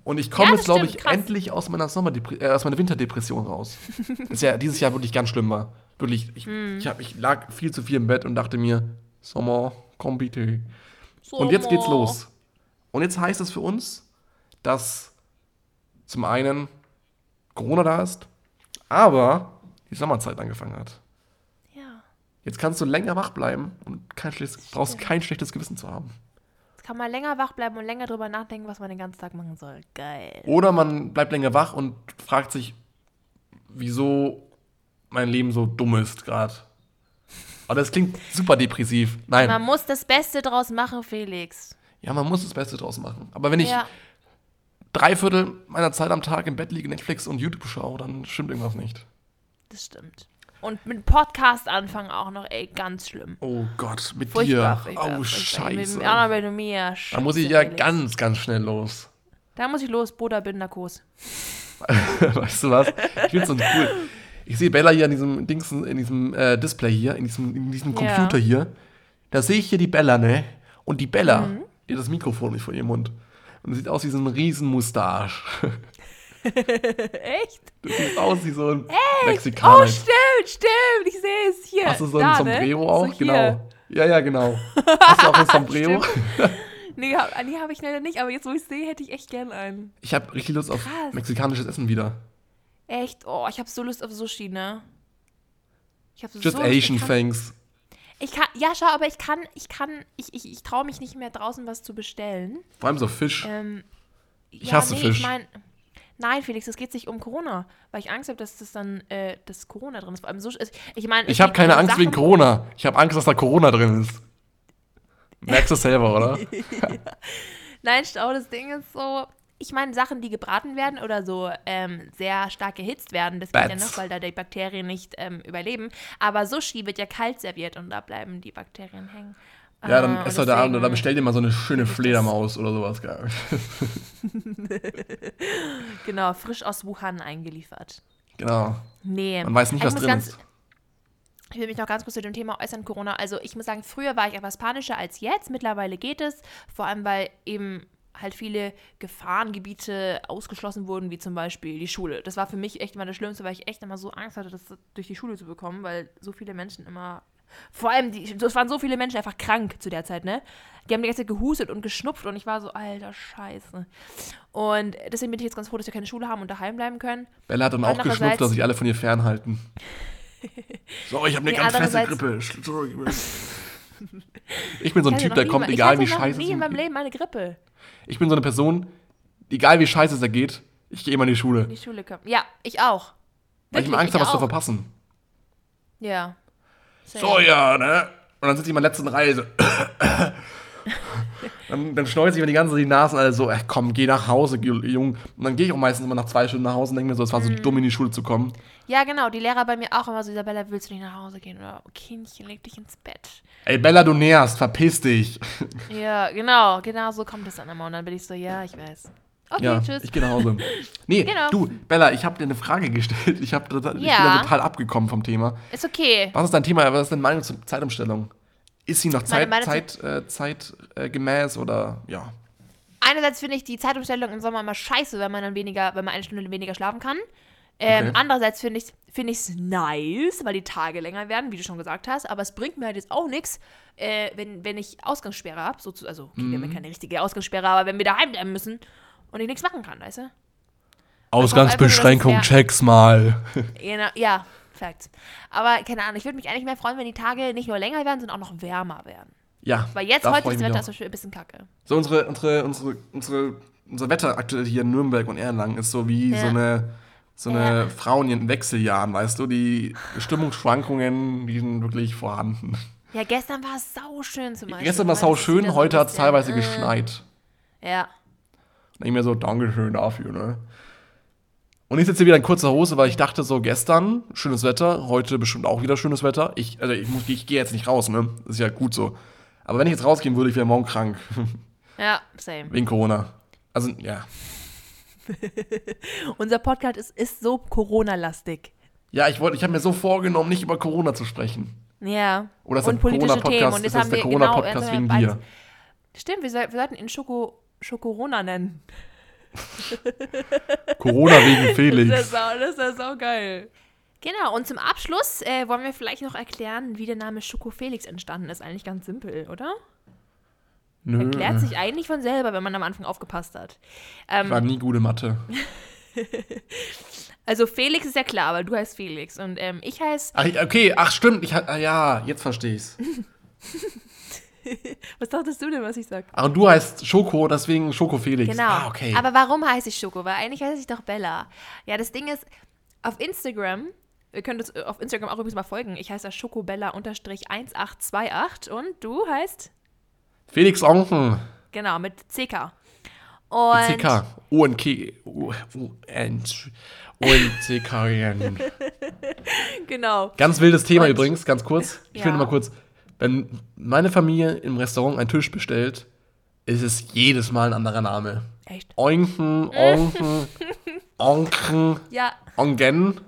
Und ich komme Ja, jetzt, glaube ich, krass. endlich aus meiner Sommerdepre äh, aus meiner Winterdepression raus. das ja dieses Jahr wirklich ganz schlimm war. Wirklich, ich, Hm. ich, hab, ich lag viel zu viel im Bett und dachte mir, Sommer, komm bitte. Und jetzt geht's los. Und jetzt heißt es für uns, dass zum einen Corona da ist, aber die Sommerzeit angefangen hat. Ja. Jetzt kannst du länger wach bleiben und kein schlechtes, brauchst kein schlechtes Gewissen zu haben. Jetzt kann man länger wach bleiben und länger drüber nachdenken, was man den ganzen Tag machen soll. Geil. Oder man bleibt länger wach und fragt sich, wieso mein Leben so dumm ist gerade. Aber das klingt super depressiv. Nein, Man muss das Beste draus machen, Felix. ja, man muss das Beste draus machen. Aber wenn ich Ja. drei Viertel meiner Zeit am Tag im Bett liege, Netflix und YouTube schaue, dann stimmt irgendwas nicht. Das stimmt. Und mit Podcast anfangen auch noch, ey, ganz schlimm. Oh Gott, mit Furchtbar, dir. furchtbar, oh, furchtbar. scheiße. Mit, mit mir. Da muss ich ja Felix. ganz, ganz schnell los. Da muss ich los, Bruder, bin Narkos. weißt du was? Ich find's so cool. Ich sehe Bella hier in diesem Dings, in diesem äh, Display hier, in diesem, in diesem Ja. Computer hier. Da sehe ich hier die Bella, ne? Und die Bella, Mhm. die hat das Mikrofon nicht vor ihrem Mund. Und sieht aus wie so ein riesen Mustache. Echt? Das sieht aus wie so ein Oh, Mexikaner. stimmt, stimmt. Ich sehe es hier. Hast du so ein da, Sombrero ne? auch? So genau. Ja, ja, genau. Hast du auch ein Sombrero? Nee, hab, nee habe ich leider nicht, aber jetzt, wo ich sehe, hätte ich echt gern einen. Ich habe richtig Lust auf Krass. mexikanisches Essen wieder. Echt? Oh, ich habe so Lust auf Sushi, ne? Ich habe so Just Lust, Asian ich kann, things. ich kann, Ja, schau, aber ich kann, ich kann, ich, ich, ich traue mich nicht mehr draußen was zu bestellen. Vor allem so Fisch. Ähm, Ich hasse nee, Fisch. Ich mein, nein, Felix, es geht sich um Corona, weil ich Angst habe, dass das dann, äh, dass Corona drin ist. Vor allem Sushi. ist- Ich meine, Ich habe keine Angst wegen Corona. Ich habe Angst, dass da Corona drin ist. Merkst du selber, oder? Nein, Stau, das Ding ist so. Ich meine, Sachen, die gebraten werden oder so ähm, sehr stark erhitzt werden, das geht ja Bats. noch, weil da die Bakterien nicht ähm, überleben. Aber Sushi wird ja kalt serviert und da bleiben die Bakterien hängen. Ja, dann ist und halt da, deswegen- da bestell dir mal so eine schöne Fledermaus oder sowas. Genau, frisch aus Wuhan eingeliefert. genau. Nee. Man weiß nicht, Ich was drin ist. Ich will mich noch ganz kurz zu dem Thema äußern, Corona. Also ich muss sagen, früher war ich etwas panischer als jetzt. Mittlerweile geht es. Vor allem, weil eben halt viele Gefahrengebiete ausgeschlossen wurden, wie zum Beispiel die Schule. Das war für mich echt immer das Schlimmste, weil ich echt immer so Angst hatte, das durch die Schule zu bekommen, weil so viele Menschen immer. Vor allem, die, es waren so viele Menschen einfach krank zu der Zeit, ne? Die haben die ganze Zeit gehustet und geschnupft und ich war so, alter Scheiße. Und deswegen bin ich jetzt ganz froh, dass wir keine Schule haben und daheim bleiben können. Bella hat dann auch geschnupft, dass sich alle von ihr fernhalten. So, ich habe eine ganz feste Grippe. Ich bin so ein Ich Typ, der kommt, egal wie ich scheiße noch nie in meinem es Leben eine Grippe. Ich bin so eine Person, egal wie scheiße es da geht, ich gehe immer in die Schule. in die Schule kommen. Ja, ich auch. Weil ich immer Angst habe, was zu verpassen. Ja. So, ja, ne? Und dann sitze ich in meiner letzten Reihe so. dann, dann schneuze ich mir die ganze die Nasen alle so, ey, komm, geh nach Hause, Jung. Und dann gehe ich auch meistens immer nach zwei Stunden nach Hause und denke mir so, es war so Mhm. dumm, in die Schule zu kommen. Ja, genau. Die Lehrer bei mir auch immer so, Isabella, willst du nicht nach Hause gehen? Oder, oh, Kindchen, leg dich ins Bett. Ey, Bella, du nährst, verpiss dich. Ja, genau. Genau so kommt es dann immer. Und dann bin ich so, ja, ich weiß. Okay, ja, tschüss. ich gehe nach Hause. Nee, Genau. du, Bella, ich habe dir eine Frage gestellt. Ich, hab, ich bin Ja. da total abgekommen vom Thema. Ist okay. Was ist dein Thema? Was ist deine Meinung zur Zeitumstellung? Ist sie noch zeit, zeit, äh, zeitgemäß oder ja? Einerseits finde ich die Zeitumstellung im Sommer immer scheiße, wenn man dann weniger, wenn man eine Stunde weniger schlafen kann. Ähm, Okay. Andererseits finde ich es find ich's nice, weil die Tage länger werden, wie du schon gesagt hast. Aber es bringt mir halt jetzt auch nichts, äh, wenn, wenn ich Ausgangssperre habe. So also, okay, wir haben ja keine richtige Ausgangssperre, aber wenn wir daheim bleiben müssen und ich nichts machen kann, weißt du? Ausgangsbeschränkung, einfach check's mal. Genau, ja, Facts. Aber keine Ahnung, ich würde mich eigentlich mehr freuen, wenn die Tage nicht nur länger werden, sondern auch noch wärmer werden. Ja. Weil jetzt, heute, ist das Wetter zum Beispiel ein bisschen kacke. So unsere, unsere, unsere, unsere, unser Wetter aktuell hier in Nürnberg und Erlangen ist so wie Ja. so eine, so eine Ja. Frau in ihren Wechseljahren, weißt du? Die Stimmungsschwankungen, die sind wirklich vorhanden. Ja, gestern war es sauschön zum Beispiel. Gestern war es Heute sau ist schön, wieder so heute hat es teilweise äh, geschneit. Ja. Und ich mir so, Dankeschön dafür, ne? Und ich sitze wieder in kurzer Hose, weil ich dachte so, gestern schönes Wetter, heute bestimmt auch wieder schönes Wetter. Ich, also ich, muss- ich gehe jetzt nicht raus, ne? Das ist ja gut so. Aber wenn ich jetzt rausgehen würde, ich wäre morgen krank. Ja, same. Wegen Corona. Also, ja. Unser Podcast ist, ist so Corona-lastig. Ja, ich wollte, ich habe mir so vorgenommen, nicht über Corona zu sprechen. Ja. Oder ist und politische Themen. Und jetzt ist das haben der wir Corona-Podcast genau, wegen beides- dir? Stimmt, wir, soll, wir sollten ihn Schoko, Schokorona nennen. Corona wegen Das Felix. ist ja sau, das ist ja sau geil. Genau, und zum Abschluss äh, wollen wir vielleicht noch erklären, wie der Name Schoko Felix entstanden ist. Eigentlich ganz simpel, oder? Nö, Erklärt sich eigentlich von selber, wenn man am Anfang aufgepasst hat. ich war nie gute Mathe. Also Felix ist ja klar, weil du heißt Felix und ähm, ich heiße, Ach, ich- okay, ach stimmt, ich, ah, ja, jetzt verstehe ich's. was dachtest du denn, was ich sag? Ach, und du heißt Schoko, deswegen Schoko Felix. Genau. Ah, okay. Aber warum heiße ich Schoko? Weil eigentlich heiße ich doch Bella. Ja, das Ding ist, auf Instagram, ihr könnt uns äh, auf Instagram auch übrigens mal folgen. Ich heiße da Schokobella-1828 und du heißt, Felix Onken. genau, mit CK. Und CK. O und K. O und und CK. genau. Ganz wildes Thema Und- übrigens, ganz kurz. Ich Ja. will nur mal kurz. Wenn meine Familie im Restaurant einen Tisch bestellt, ist es jedes Mal ein anderer Name. Echt? Oinken, Onken, Onken, Ja, Ongen,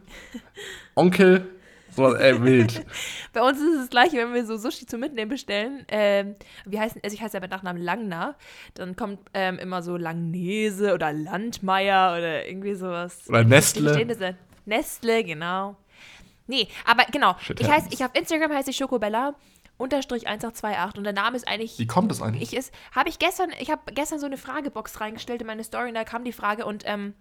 Onkel. So, äh, wild. bei uns ist es das gleiche, wenn wir so Sushi zum Mitnehmen bestellen. Ähm, wie heißen, also ich heiße ja mit Nachnamen Langner. Dann kommt ähm, immer so Langnese oder Landmeier oder irgendwie sowas. Oder Nestle. Nestle, genau. Nee, aber genau. Shit ich heiße, ich auf Instagram heiße ich Schokobella unterstrich 1828 und der Name ist eigentlich Wie kommt das eigentlich? ich ist, habe ich gestern, ich habe gestern so eine Fragebox reingestellt in meine Story und da kam die Frage und ähm,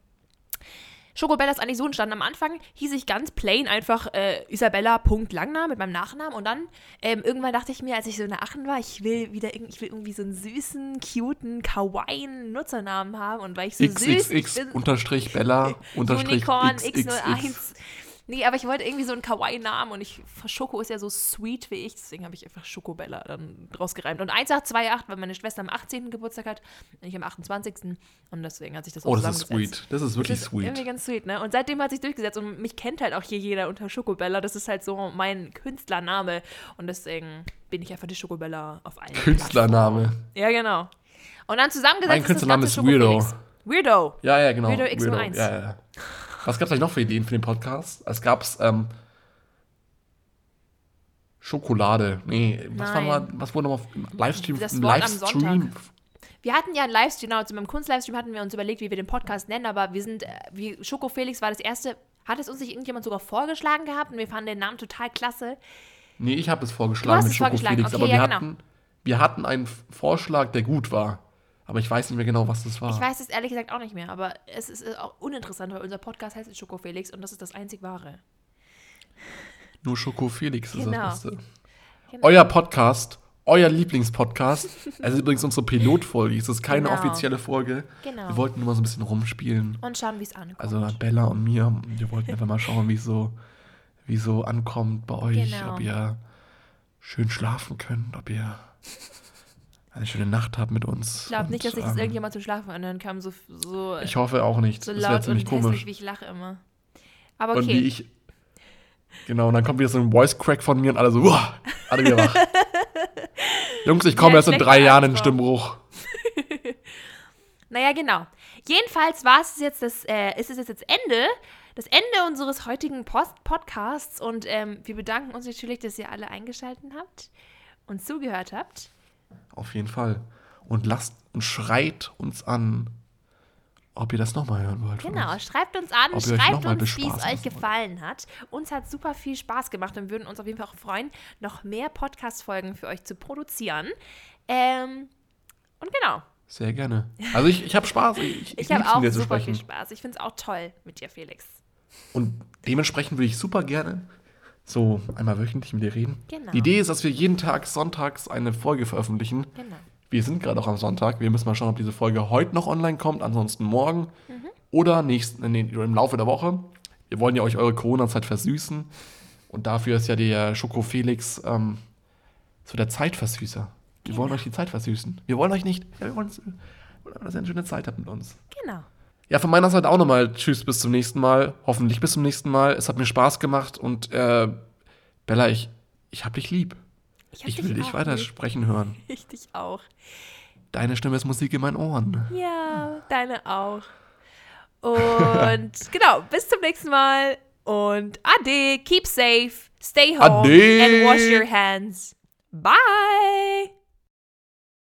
Schokobella ist eigentlich so entstanden. Am Anfang hieß ich ganz plain einfach äh, Isabella.Langner mit meinem Nachnamen und dann ähm, irgendwann dachte ich mir, als ich so in der Achten war, ich will wieder ich will irgendwie so einen süßen, cuten, kawaii Nutzernamen haben und weil ich so süß XXX bin, unterstrich Bella unterstrich Unicorn XXX. X01. Nee, aber ich wollte irgendwie so einen Kawaii-Namen und ich, Schoko ist ja so sweet wie ich, deswegen habe ich einfach Schokobella dann draus gereimt. Und 1828, weil meine Schwester am 18. Geburtstag hat und ich am 28. Und deswegen hat sich das so Oh, das ist sweet. Das ist wirklich Das ist sweet. irgendwie ganz sweet, ne? Und seitdem hat sich durchgesetzt und mich kennt halt auch hier jeder unter Schokobella. Das ist halt so mein Künstlername und deswegen bin ich einfach die Schokobella auf allen Künstlername. Plattformen. Ja, genau. Und dann zusammengesetzt Mein ist Künstlername ganze ist Weirdo. Weirdo. Ja, ja, genau. Weirdo X01. Ja, ja. Was gab es eigentlich noch für Ideen für den Podcast? Es gab ähm, Schokolade. Nee, was war mal, was wurde noch im Livestream? Das im Wort am Livestream? Sonntag. Wir hatten ja einen Livestream, genau, zu meinem Kunstlivestream hatten wir uns überlegt, wie wir den Podcast nennen, aber wir sind, äh, wie Schoko Felix war das erste, hat es uns nicht irgendjemand sogar vorgeschlagen gehabt und wir fanden den Namen total klasse. Nee, ich habe es Du vorgeschlagen hast mit es Schoko vorgeschlagen, Felix, okay, aber wir ja, genau. hatten wir hatten einen Vorschlag, der gut war, aber ich weiß nicht mehr genau, was das war. Ich weiß es ehrlich gesagt auch nicht mehr, aber es ist äh, auch uninteressant, weil unser Podcast heißt Schoko Felix und das ist das einzig wahre. Nur Schoko Felix ist Genau. das Beste. Genau. Euer Podcast, euer Lieblingspodcast. Es ist übrigens unsere Pilotfolge. Es ist keine Genau. offizielle Folge. Genau. Wir wollten nur mal so ein bisschen rumspielen. Und schauen, wie es ankommt. Also Bella und mir. Wir wollten einfach mal schauen, wie so, wie so ankommt bei euch. Genau. Ob ihr schön schlafen könnt, ob ihr eine schöne Nacht habt mit uns. ich glaube nicht, dass Und, sich das ähm, irgendjemand zum Schlafen und dann kam so, so, Ich hoffe auch nicht. so das laut und ziemlich hässlich, komisch. wie ich lache immer. Aber Und wie okay. ich. Genau, und dann kommt wieder so ein Voice Crack von mir und alle so, uah, alle wieder wach. Jungs, ich komme Ja, erst in drei Jahren in den. Stimmbruch. Naja, genau. Jedenfalls war es jetzt das, äh, ist es jetzt das Ende, das Ende unseres heutigen Post Podcasts und ähm, wir bedanken uns natürlich, dass ihr alle eingeschaltet habt und zugehört habt. Auf jeden Fall. Und lasst und schreit uns an, ob ihr das nochmal hören wollt. Genau, uns. schreibt uns an, Ob schreibt uns, wie es euch gefallen hat. Uns hat super viel Spaß gemacht und würden uns auf jeden Fall auch freuen, noch mehr Podcast-Folgen für euch zu produzieren. Ähm, und genau, Sehr gerne. Also ich, ich habe Spaß. Ich, ich lieb's, habe auch super viel Spaß. Ich finde es auch toll mit dir, Felix. Und dementsprechend würde ich super gerne so einmal wöchentlich mit dir reden. Genau. Die Idee ist, dass wir jeden Tag sonntags eine Folge veröffentlichen. Genau. Wir sind gerade auch am Sonntag. Wir müssen mal schauen, ob diese Folge heute noch online kommt, ansonsten morgen Mhm. oder nächsten, nee, im Laufe der Woche. Wir wollen ja euch eure Corona-Zeit versüßen. Und dafür ist ja der Schoko Felix ähm, so der Zeitversüßer. Wir wollen euch die Zeit versüßen. Wir wollen euch nicht, ja, wir wollen, wollen, dass ihr eine schöne Zeit habt mit uns. Genau. Ja, von meiner Seite auch nochmal Tschüss, bis zum nächsten Mal. Hoffentlich bis zum nächsten Mal. Es hat mir Spaß gemacht und äh, Bella, ich, ich hab dich lieb. Ich, Ich will dich weiter lieb. sprechen hören. Ich dich auch. Deine Stimme ist Musik in meinen Ohren. Ja, deine auch. Und genau, bis zum nächsten Mal. Und ade, keep safe, stay home Ade. and wash your hands. Bye.